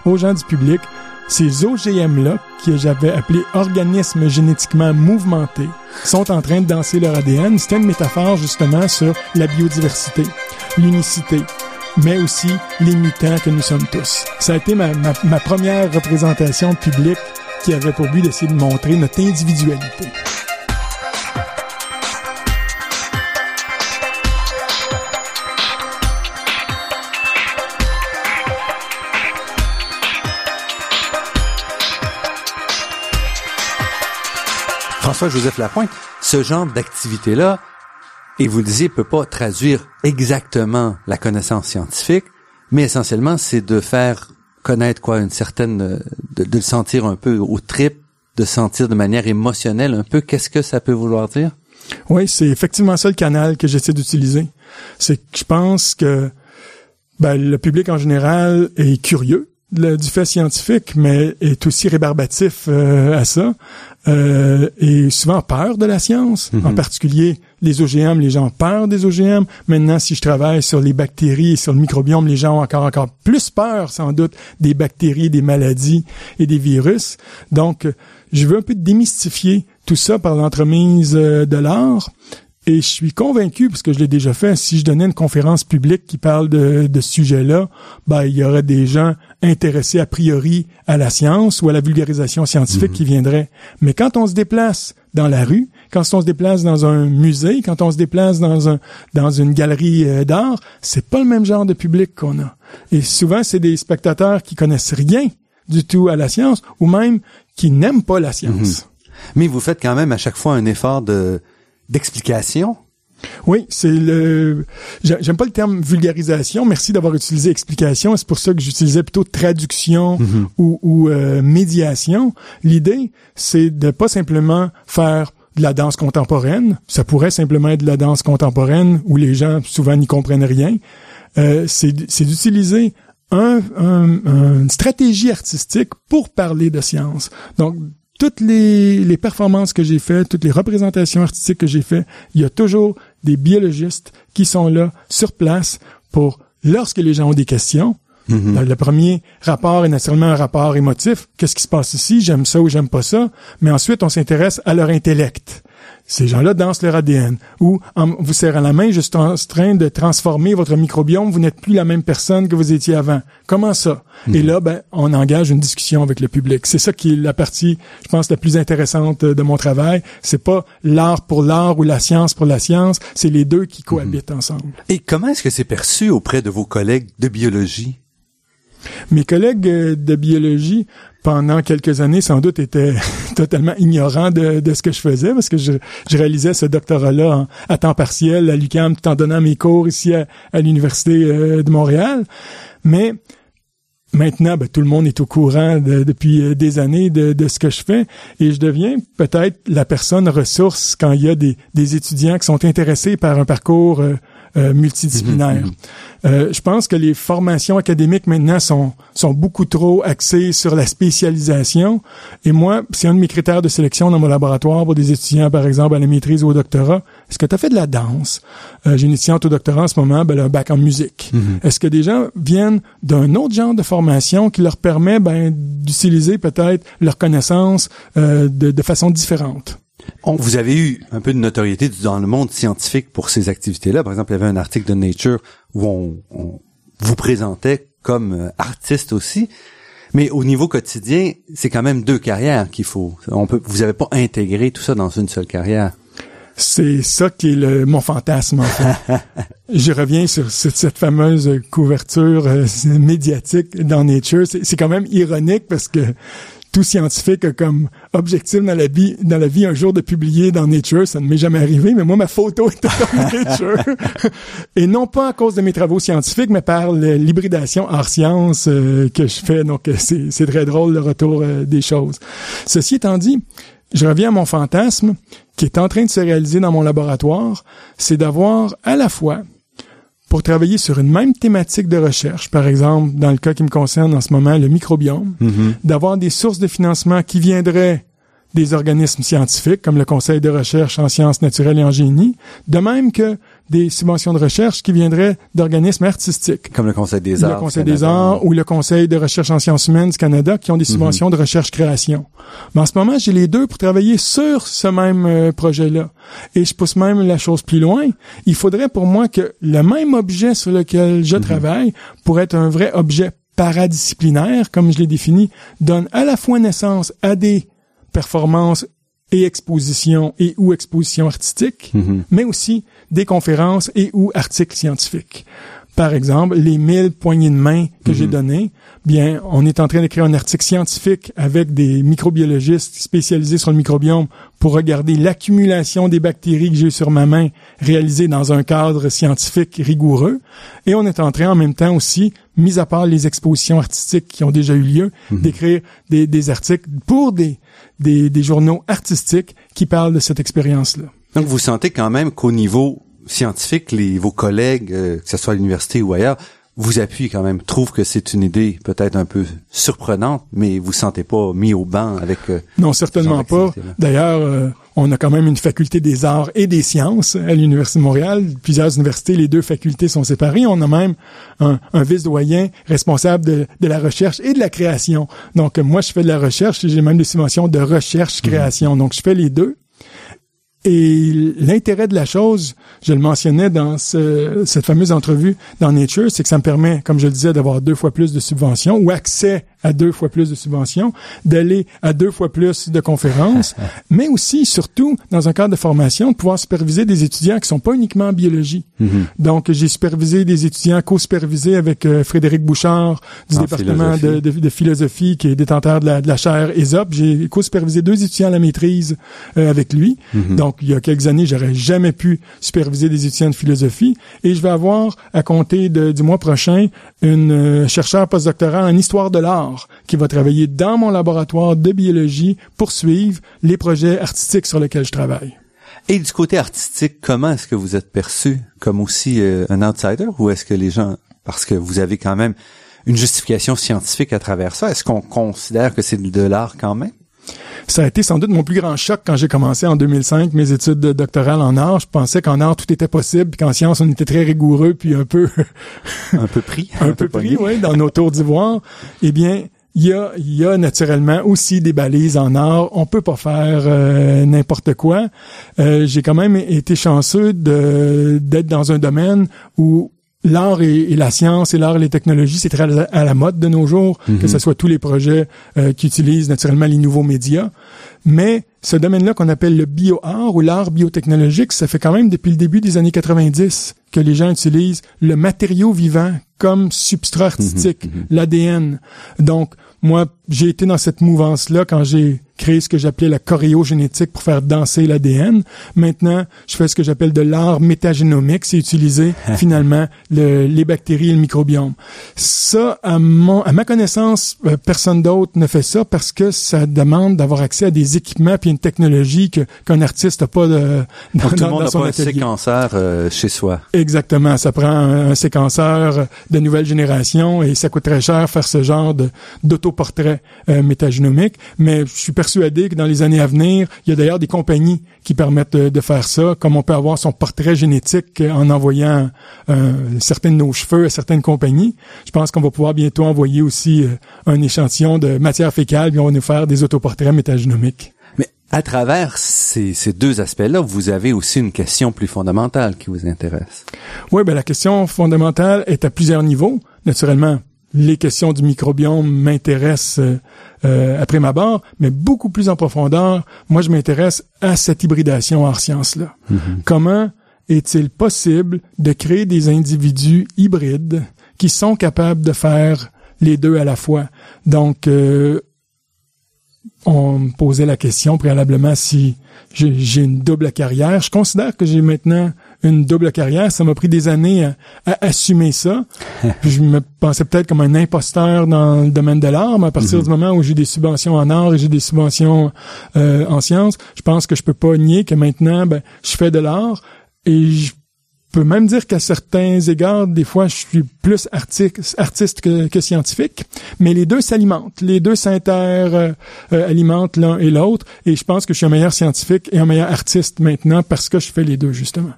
aux gens du public ces OGM-là, que j'avais appelés organismes génétiquement mouvementés, sont en train de danser leur ADN. C'était une métaphore justement sur la biodiversité, l'unicité, mais aussi les mutants que nous sommes tous. Ça a été ma première représentation publique qui avait pour but d'essayer de montrer notre individualité.
François-Joseph Lapointe, ce genre d'activité-là, et vous le disiez, peut pas traduire exactement la connaissance scientifique, mais essentiellement, c'est de faire connaître quoi, une certaine, de, le sentir un peu au trip, de sentir de manière émotionnelle un peu. Qu'est-ce que ça peut vouloir dire?
Oui, c'est effectivement ça le canal que j'essaie d'utiliser. C'est que je pense que ben, le public en général est curieux du fait scientifique, mais est aussi rébarbatif euh, à ça, euh, et souvent peur de la science, en mhm. particulier les OGM, les gens ont peur des OGM. Maintenant, si je travaille sur les bactéries et sur le microbiome, les gens ont encore encore plus peur, sans doute, des bactéries, des maladies et des virus. Donc, je veux un peu démystifier tout ça par l'entremise euh, de l'art et je suis convaincu, parce que je l'ai déjà fait, si je donnais une conférence publique qui parle de, de ce sujet-là, ben, il y aurait des gens intéressés a priori à la science ou à la vulgarisation scientifique mhm. qui viendraient. Mais quand on se déplace dans la rue, quand on se déplace dans un musée, quand on se déplace dans un dans une galerie euh, d'art, c'est pas le même genre de public qu'on a. Et souvent, c'est des spectateurs qui connaissent rien du tout à la science ou même qui n'aiment pas la science. Mhm.
Mais vous faites quand même à chaque fois un effort de d'explication.
Oui, c'est le. J'aime pas le terme vulgarisation. Merci d'avoir utilisé explication. C'est pour ça que j'utilisais plutôt traduction mhm. ou, ou euh, médiation. L'idée, c'est de pas simplement faire de la danse contemporaine. Ça pourrait simplement être de la danse contemporaine où les gens souvent n'y comprennent rien. Euh, c'est d'utiliser un, une stratégie artistique pour parler de science. Donc, toutes les, les performances que j'ai faites, toutes les représentations artistiques que j'ai faites, il y a toujours des biologistes qui sont là sur place pour, lorsque les gens ont des questions, mm-hmm. Le premier rapport est naturellement un rapport émotif. Qu'est-ce qui se passe ici? J'aime ça ou j'aime pas ça. Mais ensuite, on s'intéresse à leur intellect. Ces gens-là dansent leur ADN. Ou en vous serrant la main, juste en train de transformer votre microbiome, vous n'êtes plus la même personne que vous étiez avant. Comment ça? Et hmm. là, ben, on engage une discussion avec le public. C'est ça qui est la partie, je pense, la plus intéressante de mon travail. C'est pas l'art pour l'art ou la science pour la science. C'est les deux qui cohabitent hmm. ensemble.
Et comment est-ce que c'est perçu auprès de vos collègues de biologie?
Mes collègues euh, de biologie, pendant quelques années, sans doute, étaient totalement ignorant de, ce que je faisais parce que je, je réalisais ce doctorat-là à temps partiel à l'UQAM tout en donnant mes cours ici à, l'Université euh, de Montréal. Mais Maintenant, ben, tout le monde est au courant depuis euh, des années de, ce que je fais et je deviens peut-être la personne ressource quand il y a des étudiants qui sont intéressés par un parcours euh, multidisciplinaire. Mhm, euh, je pense que les formations académiques maintenant sont, sont beaucoup trop axées sur la spécialisation. Et moi, c'est un de mes critères de sélection dans mon laboratoire pour des étudiants, par exemple, à la maîtrise ou au doctorat. Est-ce que tu as fait de la danse? Euh, J'ai une étudiante au doctorat en ce moment, ben, un bac en musique. Mhm. Est-ce que des gens viennent d'un autre genre de formation qui leur permet ben, d'utiliser peut-être leurs connaissances euh, de, de façon différente?
Vous avez eu un peu de notoriété dans le monde scientifique pour ces activités-là. Par exemple, il y avait un article de Nature où on, vous présentait comme euh, artiste aussi. Mais au niveau quotidien, c'est quand même deux carrières qu'il faut. On peut, vous n'avez pas intégré tout ça dans une seule carrière.
C'est ça qui est le, mon fantasme. En fait. Je reviens sur cette, fameuse couverture euh, médiatique dans Nature. C'est quand même ironique parce que tout scientifique comme objectif dans la vie, dans la vie un jour de publier dans Nature. Ça ne m'est jamais arrivé, mais moi, ma photo est dans Nature. Et non pas à cause de mes travaux scientifiques, mais par l'hybridation hors science euh, que je fais. Donc, euh, c'est très drôle le retour euh, des choses. Ceci étant dit, je reviens à mon fantasme qui est en train de se réaliser dans mon laboratoire, c'est d'avoir à la fois pour travailler sur une même thématique de recherche, par exemple, dans le cas qui me concerne en ce moment, le microbiome, mm-hmm. d'avoir des sources de financement qui viendraient des organismes scientifiques, comme le Conseil de recherche en sciences naturelles et en génie, de même que des subventions de recherche qui viendraient d'organismes artistiques.
Comme le Conseil des Arts.
Le Conseil des Arts ou le Conseil de recherche en sciences humaines du Canada qui ont des mhm. subventions de recherche-création. Mais en ce moment, j'ai les deux pour travailler sur ce même euh, projet-là. Et je pousse même la chose plus loin. Il faudrait pour moi que le même objet sur lequel je mhm. travaille, pour être un vrai objet paradisciplinaire, comme je l'ai défini, donne à la fois naissance à des performances et expositions et ou expositions artistiques, mhm. mais aussi des conférences et ou articles scientifiques. Par exemple, les 1000 poignées de main que j'ai mhm. données, bien, on est en train d'écrire un article scientifique avec des microbiologistes spécialisés sur le microbiome pour regarder l'accumulation des bactéries que j'ai sur ma main réalisée dans un cadre scientifique rigoureux. Et on est en train en même temps aussi, mis à part les expositions artistiques qui ont déjà eu lieu, mhm. d'écrire des, des articles pour des, des, des journaux artistiques qui parlent de cette expérience-là.
Donc vous sentez quand même qu'au niveau scientifique, les, vos collègues, euh, que ce soit à l'université ou ailleurs, vous appuient quand même, trouvent que c'est une idée peut-être un peu surprenante, mais vous sentez pas mis au banc avec... Euh,
non, certainement pas. D'ailleurs, euh, on a quand même une faculté des arts et des sciences à l'Université de Montréal. Plusieurs universités, les deux facultés sont séparées. On a même un, un vice-doyen responsable de, de, la recherche et de la création. Donc, moi, je fais de la recherche et j'ai même des subventions de recherche-création. Mhm. Donc, je fais les deux. Et l'intérêt de la chose, je le mentionnais dans ce, cette fameuse entrevue dans Nature, c'est que ça me permet, comme je le disais, d'avoir deux fois plus de subventions ou accès à deux fois plus de subventions, d'aller à deux fois plus de conférences, mais aussi, surtout, dans un cadre de formation, de pouvoir superviser des étudiants qui sont pas uniquement en biologie. Mm-hmm. Donc, j'ai supervisé des étudiants co-supervisés avec euh, Frédéric Bouchard du département De, de, philosophie qui est détenteur de la, de la chaire ESOP. J'ai co-supervisé deux étudiants à la maîtrise euh, avec lui. Mm-hmm. Donc, il y a quelques années, j'aurais jamais pu superviser des étudiants de philosophie. Et je vais avoir, à compter du mois prochain, une euh, chercheur postdoctoral en histoire de l'art qui va travailler dans mon laboratoire de biologie pour suivre les projets artistiques sur lesquels je travaille.
Et du côté artistique, comment est-ce que vous êtes perçu comme aussi euh, un outsider ou est-ce que les gens, parce que vous avez quand même une justification scientifique à travers ça, est-ce qu'on considère que c'est de l'art quand même?
Ça a été sans doute mon plus grand choc quand j'ai commencé en 2005 mes études doctorales en art. Je pensais qu'en art tout était possible, puis qu'en sciences on était très rigoureux, puis un peu
un peu pris,
un, peu, pris, oui, dans nos tours d'ivoire. Eh bien, il y a, il y a naturellement aussi des balises en art. On peut pas faire euh, n'importe quoi. Euh, j'ai quand même été chanceux de d'être dans un domaine où l'art et, la science et l'art et les technologies, c'est très à la mode de nos jours, que mhm. ce soit tous les projets euh, qui utilisent naturellement les nouveaux médias. Mais ce domaine-là qu'on appelle le bio-art ou l'art biotechnologique, ça fait quand même depuis le début des années 90 que les gens utilisent le matériau vivant comme substrat artistique, l'ADN. Donc, moi, j'ai été dans cette mouvance-là quand j'ai créé ce que j'appelais la choréogénétique pour faire danser l'ADN. Maintenant, je fais ce que j'appelle de l'art métagénomique, c'est utiliser finalement le, les bactéries et le microbiome. Ça, à, mon, à ma connaissance, euh, personne d'autre ne fait ça parce que ça demande d'avoir accès à des équipements puis une technologie que qu'un artiste n'a pas de,
dans, Donc, tout le monde n'a pas un séquenceur euh, chez soi.
Exactement, ça prend un, un, séquenceur de nouvelle génération et ça coûte très cher faire ce genre de d'autoportrait euh, métagénomique, mais je suis persuadé que dans les années à venir, il y a d'ailleurs des compagnies qui permettent de, de, faire ça, comme on peut avoir son portrait génétique en envoyant euh, certains de nos cheveux à certaines compagnies. Je pense qu'on va pouvoir bientôt envoyer aussi euh, un échantillon de matière fécale, puis on va nous faire des autoportraits métagénomiques.
Mais à travers ces, ces deux aspects-là, vous avez aussi une question plus fondamentale qui vous intéresse.
Oui, ben la question fondamentale est à plusieurs niveaux. Naturellement, les questions du microbiome m'intéressent euh, après ma barre, mais beaucoup plus en profondeur, moi je m'intéresse à cette hybridation hors science-là. Mm-hmm. Comment est-il possible de créer des individus hybrides qui sont capables de faire les deux à la fois? Donc, euh, on me posait la question préalablement si j'ai une double carrière. Je considère que j'ai maintenant une double carrière. Ça m'a pris des années à, à assumer ça. je me pensais peut-être comme un imposteur dans le domaine de l'art, mais à partir mm -hmm. du moment où j'ai des subventions en art et j'ai des subventions euh, en sciences, je pense que je peux pas nier que maintenant, ben, je fais de l'art et je peux même dire qu'à certains égards, des fois, je suis plus artiste, que, que scientifique, mais les deux s'alimentent. Les deux s'inter-alimentent euh, l'un et l'autre, et je pense que je suis un meilleur scientifique et un meilleur artiste maintenant parce que je fais les deux, justement.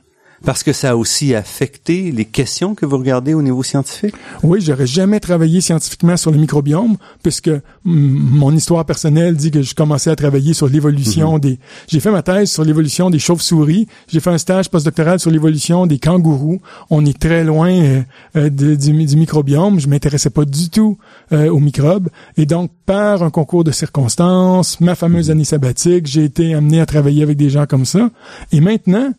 Parce que ça a aussi affecté les questions que vous regardez au niveau scientifique?
Oui, j'aurais jamais travaillé scientifiquement sur le microbiome, puisque mon histoire personnelle dit que je commençais à travailler sur l'évolution mm -hmm. des... J'ai fait ma thèse sur l'évolution des chauves-souris. J'ai fait un stage postdoctoral sur l'évolution des kangourous. On est très loin euh, euh de, du, du, microbiome. Je m'intéressais pas du tout euh, aux microbes. Et donc, par un concours de circonstances, ma fameuse année sabbatique, j'ai été amené à travailler avec des gens comme ça. Et maintenant,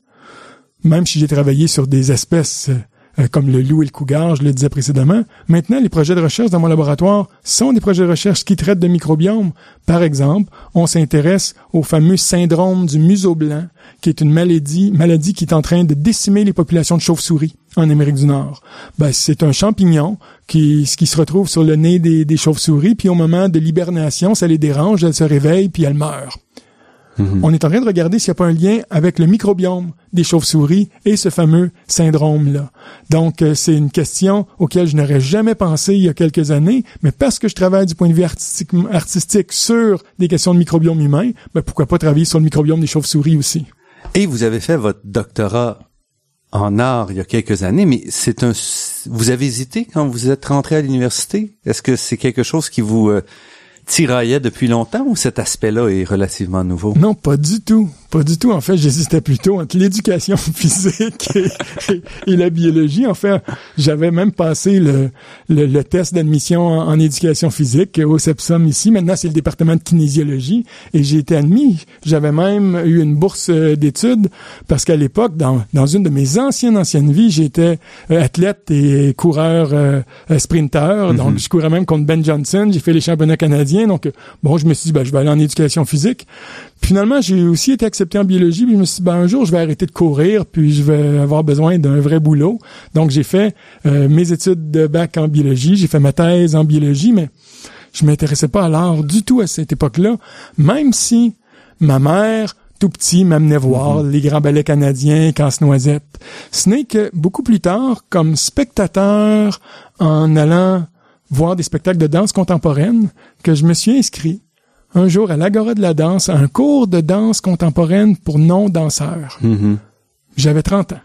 même si j'ai travaillé sur des espèces euh, comme le loup et le cougar, je le disais précédemment, maintenant les projets de recherche dans mon laboratoire sont des projets de recherche qui traitent de microbiomes. Par exemple, on s'intéresse au fameux syndrome du museau blanc, qui est une maladie, maladie qui est en train de décimer les populations de chauves-souris en Amérique du Nord. Ben, c'est un champignon qui, qui se retrouve sur le nez des, des chauves-souris, puis au moment de l'hibernation, ça les dérange, elles se réveillent, puis elles meurent. Mm-hmm. On est en train de regarder s'il n'y a pas un lien avec le microbiome des chauves-souris et ce fameux syndrome-là. Donc, euh, c'est une question auquel je n'aurais jamais pensé il y a quelques années, mais parce que je travaille du point de vue artistique, artistique sur des questions de microbiome humain, ben pourquoi pas travailler sur le microbiome des chauves-souris aussi?
Et vous avez fait votre doctorat en art il y a quelques années, mais c'est un. Vous avez hésité quand vous êtes rentré à l'université? Est-ce que c'est quelque chose qui vous euh, tiraillait depuis longtemps ou cet aspect-là est relativement nouveau?
Non, pas du tout. Pas du tout. En fait, j'hésitais plutôt entre l'éducation physique et, et, et, la biologie. En fait, j'avais même passé le, le, le test d'admission en, en, éducation physique au CEPSOM ici. Maintenant, c'est le département de kinésiologie et j'ai été admis. J'avais même eu une bourse euh, d'études parce qu'à l'époque, dans, dans une de mes anciennes anciennes vies, j'étais euh, athlète et coureur euh, sprinter. Mm -hmm. Donc, je courais même contre Ben Johnson. J'ai fait les championnats canadiens. Donc, bon, je me suis dit, ben, je vais aller en éducation physique. Finalement, j'ai aussi été accepté en biologie, puis je me suis dit, ben, un jour, je vais arrêter de courir, puis je vais avoir besoin d'un vrai boulot. Donc, j'ai fait euh, mes études de bac en biologie, j'ai fait ma thèse en biologie, mais je m'intéressais pas à l'art du tout à cette époque-là, même si ma mère, tout petit, m'amenait voir mm -hmm. les grands ballets canadiens, Casse-Noisette. Ce n'est que beaucoup plus tard, comme spectateur, en allant voir des spectacles de danse contemporaine, que je me suis inscrit un jour à l'Agora de la danse, un cours de danse contemporaine pour non-danseurs. Mm -hmm. J'avais 30 ans.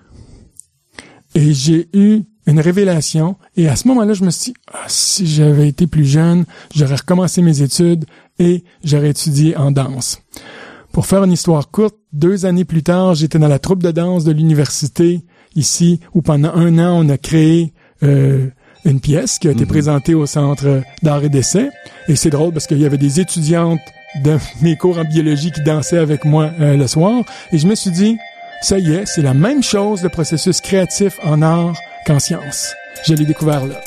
Et j'ai eu une révélation. Et à ce moment-là, je me suis dit, ah, si j'avais été plus jeune, j'aurais recommencé mes études et j'aurais étudié en danse. Pour faire une histoire courte, deux années plus tard, j'étais dans la troupe de danse de l'université ici, où pendant un an, on a créé euh, une pièce qui a été -hmm. présentée au Centre d'art et d'essai. Et c'est drôle parce qu'il y avait des étudiantes de mes cours en biologie qui dansaient avec moi euh, le soir. Et je me suis dit, ça y est, c'est la même chose, le processus créatif en art qu'en science. Je l'ai découvert là.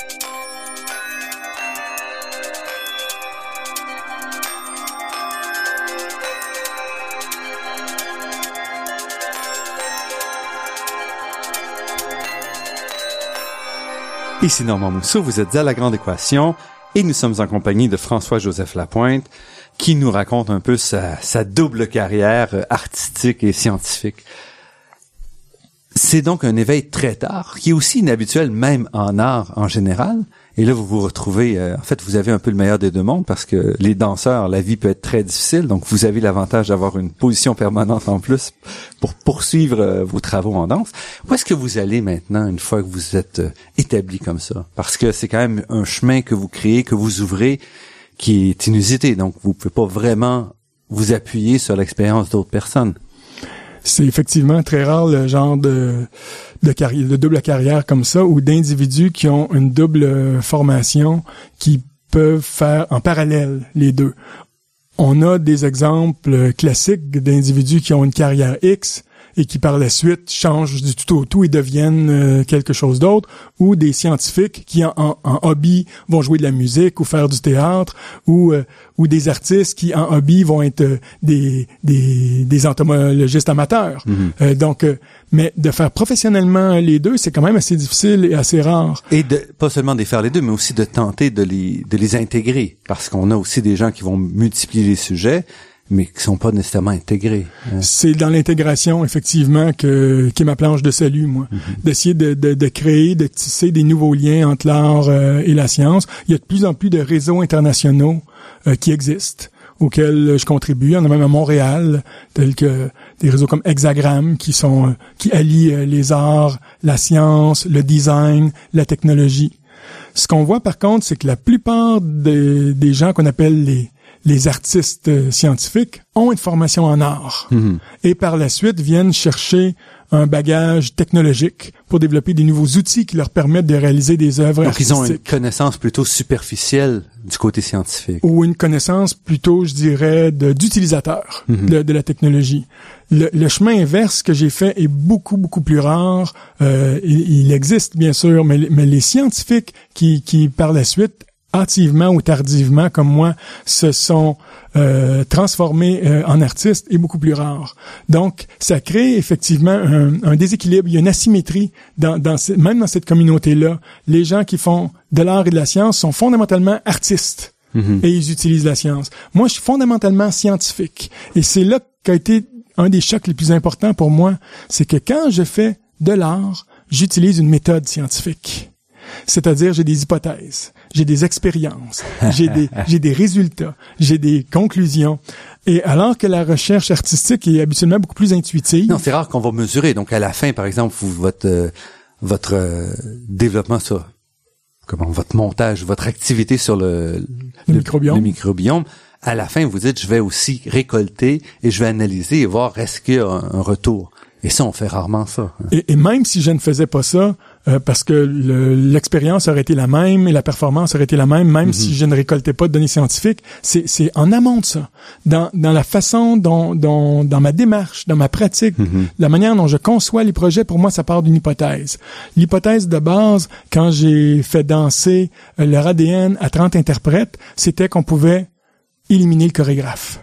Ici Normand Mousseau, vous êtes à La Grande Équation et nous sommes en compagnie de François-Joseph Lapointe qui nous raconte un peu sa, double carrière artistique et scientifique. C'est donc un éveil très tard, qui est aussi inhabituel même en art en général. Et là, vous vous retrouvez, euh, en fait, vous avez un peu le meilleur des deux mondes parce que les danseurs, la vie peut être très difficile, donc vous avez l'avantage d'avoir une position permanente en plus pour poursuivre euh, vos travaux en danse. Où est-ce que vous allez maintenant une fois que vous êtes euh, établi comme ça? Parce que c'est quand même un chemin que vous créez, que vous ouvrez, qui est inusité, donc vous pouvez pas vraiment vous appuyer sur l'expérience d'autres personnes
c'est effectivement très rare le genre de carrière, de double carrière comme ça ou d'individus qui ont une double formation qui peuvent faire en parallèle les deux. On a des exemples classiques d'individus qui ont une carrière X et qui par la suite changent du tout au tout et deviennent euh, quelque chose d'autre, ou des scientifiques qui en, en, hobby vont jouer de la musique ou faire du théâtre, ou euh, ou des artistes qui en hobby vont être euh, des des, des entomologistes amateurs. Mm-hmm. donc, mais de faire professionnellement les deux, c'est quand même assez difficile et assez rare.
Et de pas seulement de faire les deux, mais aussi de tenter de les de les intégrer, parce qu'on a aussi des gens qui vont multiplier les sujets mais qui sont pas nécessairement intégrés.
Hein. C'est dans l'intégration, effectivement, que qui est ma planche de salut, moi. Mm-hmm. D'essayer de, de, de, créer, de tisser des nouveaux liens entre l'art euh, et la science. Il y a de plus en plus de réseaux internationaux euh, qui existent auxquels je contribue. Il y en a même à Montréal, tels que des réseaux comme Hexagram qui sont euh, qui allient les arts, la science, le design, la technologie. Ce qu'on voit par contre, c'est que la plupart des, des gens qu'on appelle les les artistes euh, scientifiques ont une formation en art mhm. et par la suite viennent chercher un bagage technologique pour développer des nouveaux outils qui leur permettent de réaliser des œuvres
Donc ils ont une connaissance plutôt superficielle du côté scientifique.
Ou une connaissance plutôt, je dirais, d'utilisateur de, mhm. de, la technologie. Le, le chemin inverse que j'ai fait est beaucoup, beaucoup plus rare. Euh, il, il, existe, bien sûr, mais, mais les scientifiques qui, qui, par la suite, hâtivement ou tardivement, comme moi, se sont euh, transformés euh, en artistes est beaucoup plus rare. Donc, ça crée effectivement un, déséquilibre, il y a une asymétrie dans, dans même dans cette communauté-là. Les gens qui font de l'art et de la science sont fondamentalement artistes mm-hmm. et ils utilisent la science. Moi, je suis fondamentalement scientifique. Et c'est là qu'a été un des chocs les plus importants pour moi, c'est que quand je fais de l'art, j'utilise une méthode scientifique. C'est-à-dire, j'ai des hypothèses, j'ai des expériences, j'ai des, j'ai des résultats, j'ai des conclusions. Et alors que la recherche artistique est habituellement beaucoup plus intuitive.
Non, c'est rare qu'on va mesurer. Donc, à la fin, par exemple, votre, euh, votre euh, développement sur, comment, votre montage, votre activité sur le,
le, microbiome.
le microbiome, à la fin, vous dites, je vais aussi récolter et je vais analyser et voir est-ce qu'il y a un retour. Et ça, on fait rarement ça.
Hein. Et, même si je ne faisais pas ça, euh, parce que l'expérience aurait été la même et la performance aurait été la même, même si mhm. je ne récoltais pas de données scientifiques, c'est en amont de ça. Dans, dans la façon dont, dont, dans ma démarche, dans ma pratique, mhm. la manière dont je conçois les projets, pour moi, ça part d'une hypothèse. L'hypothèse de base, quand j'ai fait danser euh, leur ADN à 30 interprètes, c'était qu'on pouvait éliminer le chorégraphe.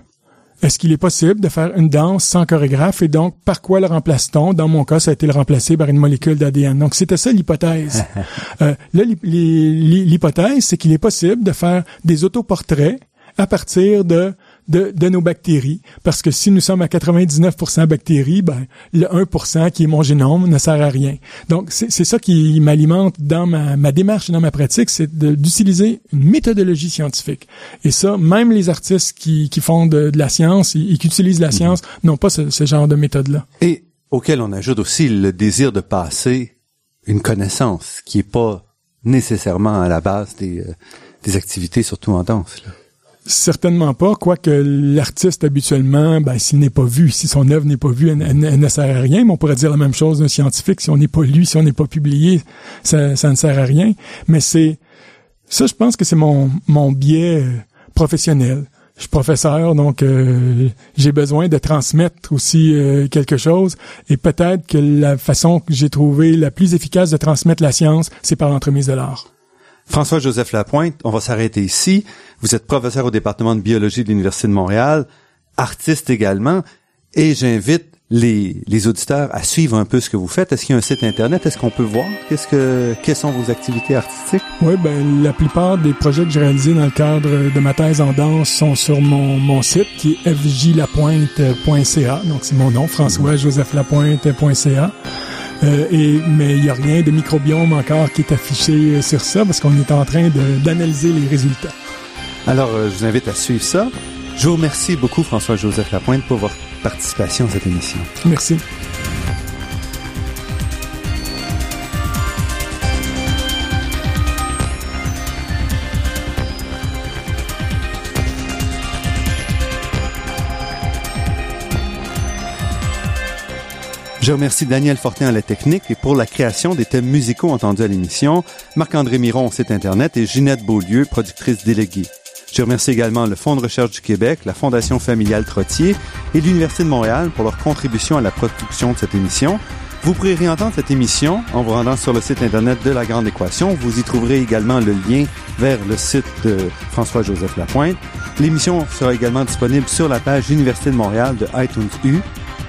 Est-ce qu'il est possible de faire une danse sans chorégraphe? Et donc par quoi le remplace-t-on? Dans mon cas, ça a été le remplacer par une molécule d'ADN. Donc c'était ça l'hypothèse. euh, là, l'hypothèse, c'est qu'il est possible de faire des autoportraits à partir de de, de nos bactéries. Parce que si nous sommes à 99% bactéries, ben, le 1% qui est mon génome ne sert à rien. Donc, c'est ça qui m'alimente dans ma, ma démarche et dans ma pratique, c'est d'utiliser une méthodologie scientifique. Et ça, même les artistes qui, qui font de, de la science et, qui utilisent la mhm. science n'ont pas ce, ce genre de méthode-là.
Et auquel on ajoute aussi le désir de passer une connaissance qui est pas nécessairement à la base des, euh, des activités, surtout en danse. Là.
Certainement pas, quoique l'artiste habituellement, ben, s'il n'est pas vu, si son œuvre n'est pas vue, elle, ne sert à rien. Mais on pourrait dire la même chose d'un scientifique. Si on n'est pas lu, si on n'est pas publié, ça, ne sert à rien. Mais c'est ça, je pense que c'est mon, mon biais euh, professionnel. je suis professeur, donc euh, j'ai besoin de transmettre aussi euh, quelque chose. Et peut-être que la façon que j'ai trouvé la plus efficace de transmettre la science, c'est par l'entremise de l'art.
François-Joseph Lapointe, on va s'arrêter ici. Vous êtes professeur au département de biologie de l'Université de Montréal, artiste également, et j'invite les, les auditeurs à suivre un peu ce que vous faites. Est-ce qu'il y a un site internet? Est-ce qu'on peut voir? Qu'est-ce que, quelles sont vos activités artistiques?
Oui, ben, la plupart des projets que j'ai réalisés dans le cadre de ma thèse en danse sont sur mon, mon site qui est fjlapointe.ca. Donc, c'est mon nom, françois-joseph-lapointe.ca. Euh, et, mais il n'y a rien de microbiome encore qui est affiché sur ça parce qu'on est en train d'analyser les résultats.
Alors, euh, je vous invite à suivre ça. Je vous remercie beaucoup, François-Joseph Lapointe, pour votre participation à cette émission.
Merci.
Je remercie Daniel Fortin à la technique et pour la création des thèmes musicaux entendus à l'émission, Marc-André Miron au site Internet et Ginette Beaulieu, productrice déléguée. Je remercie également le Fonds de recherche du Québec, la Fondation familiale Trottier et l'Université de Montréal pour leur contribution à la production de cette émission. Vous pourrez réentendre cette émission en vous rendant sur le site Internet de La Grande Équation. Vous y trouverez également le lien vers le site de François-Joseph Lapointe. L'émission sera également disponible sur la page Université de Montréal de iTunes U.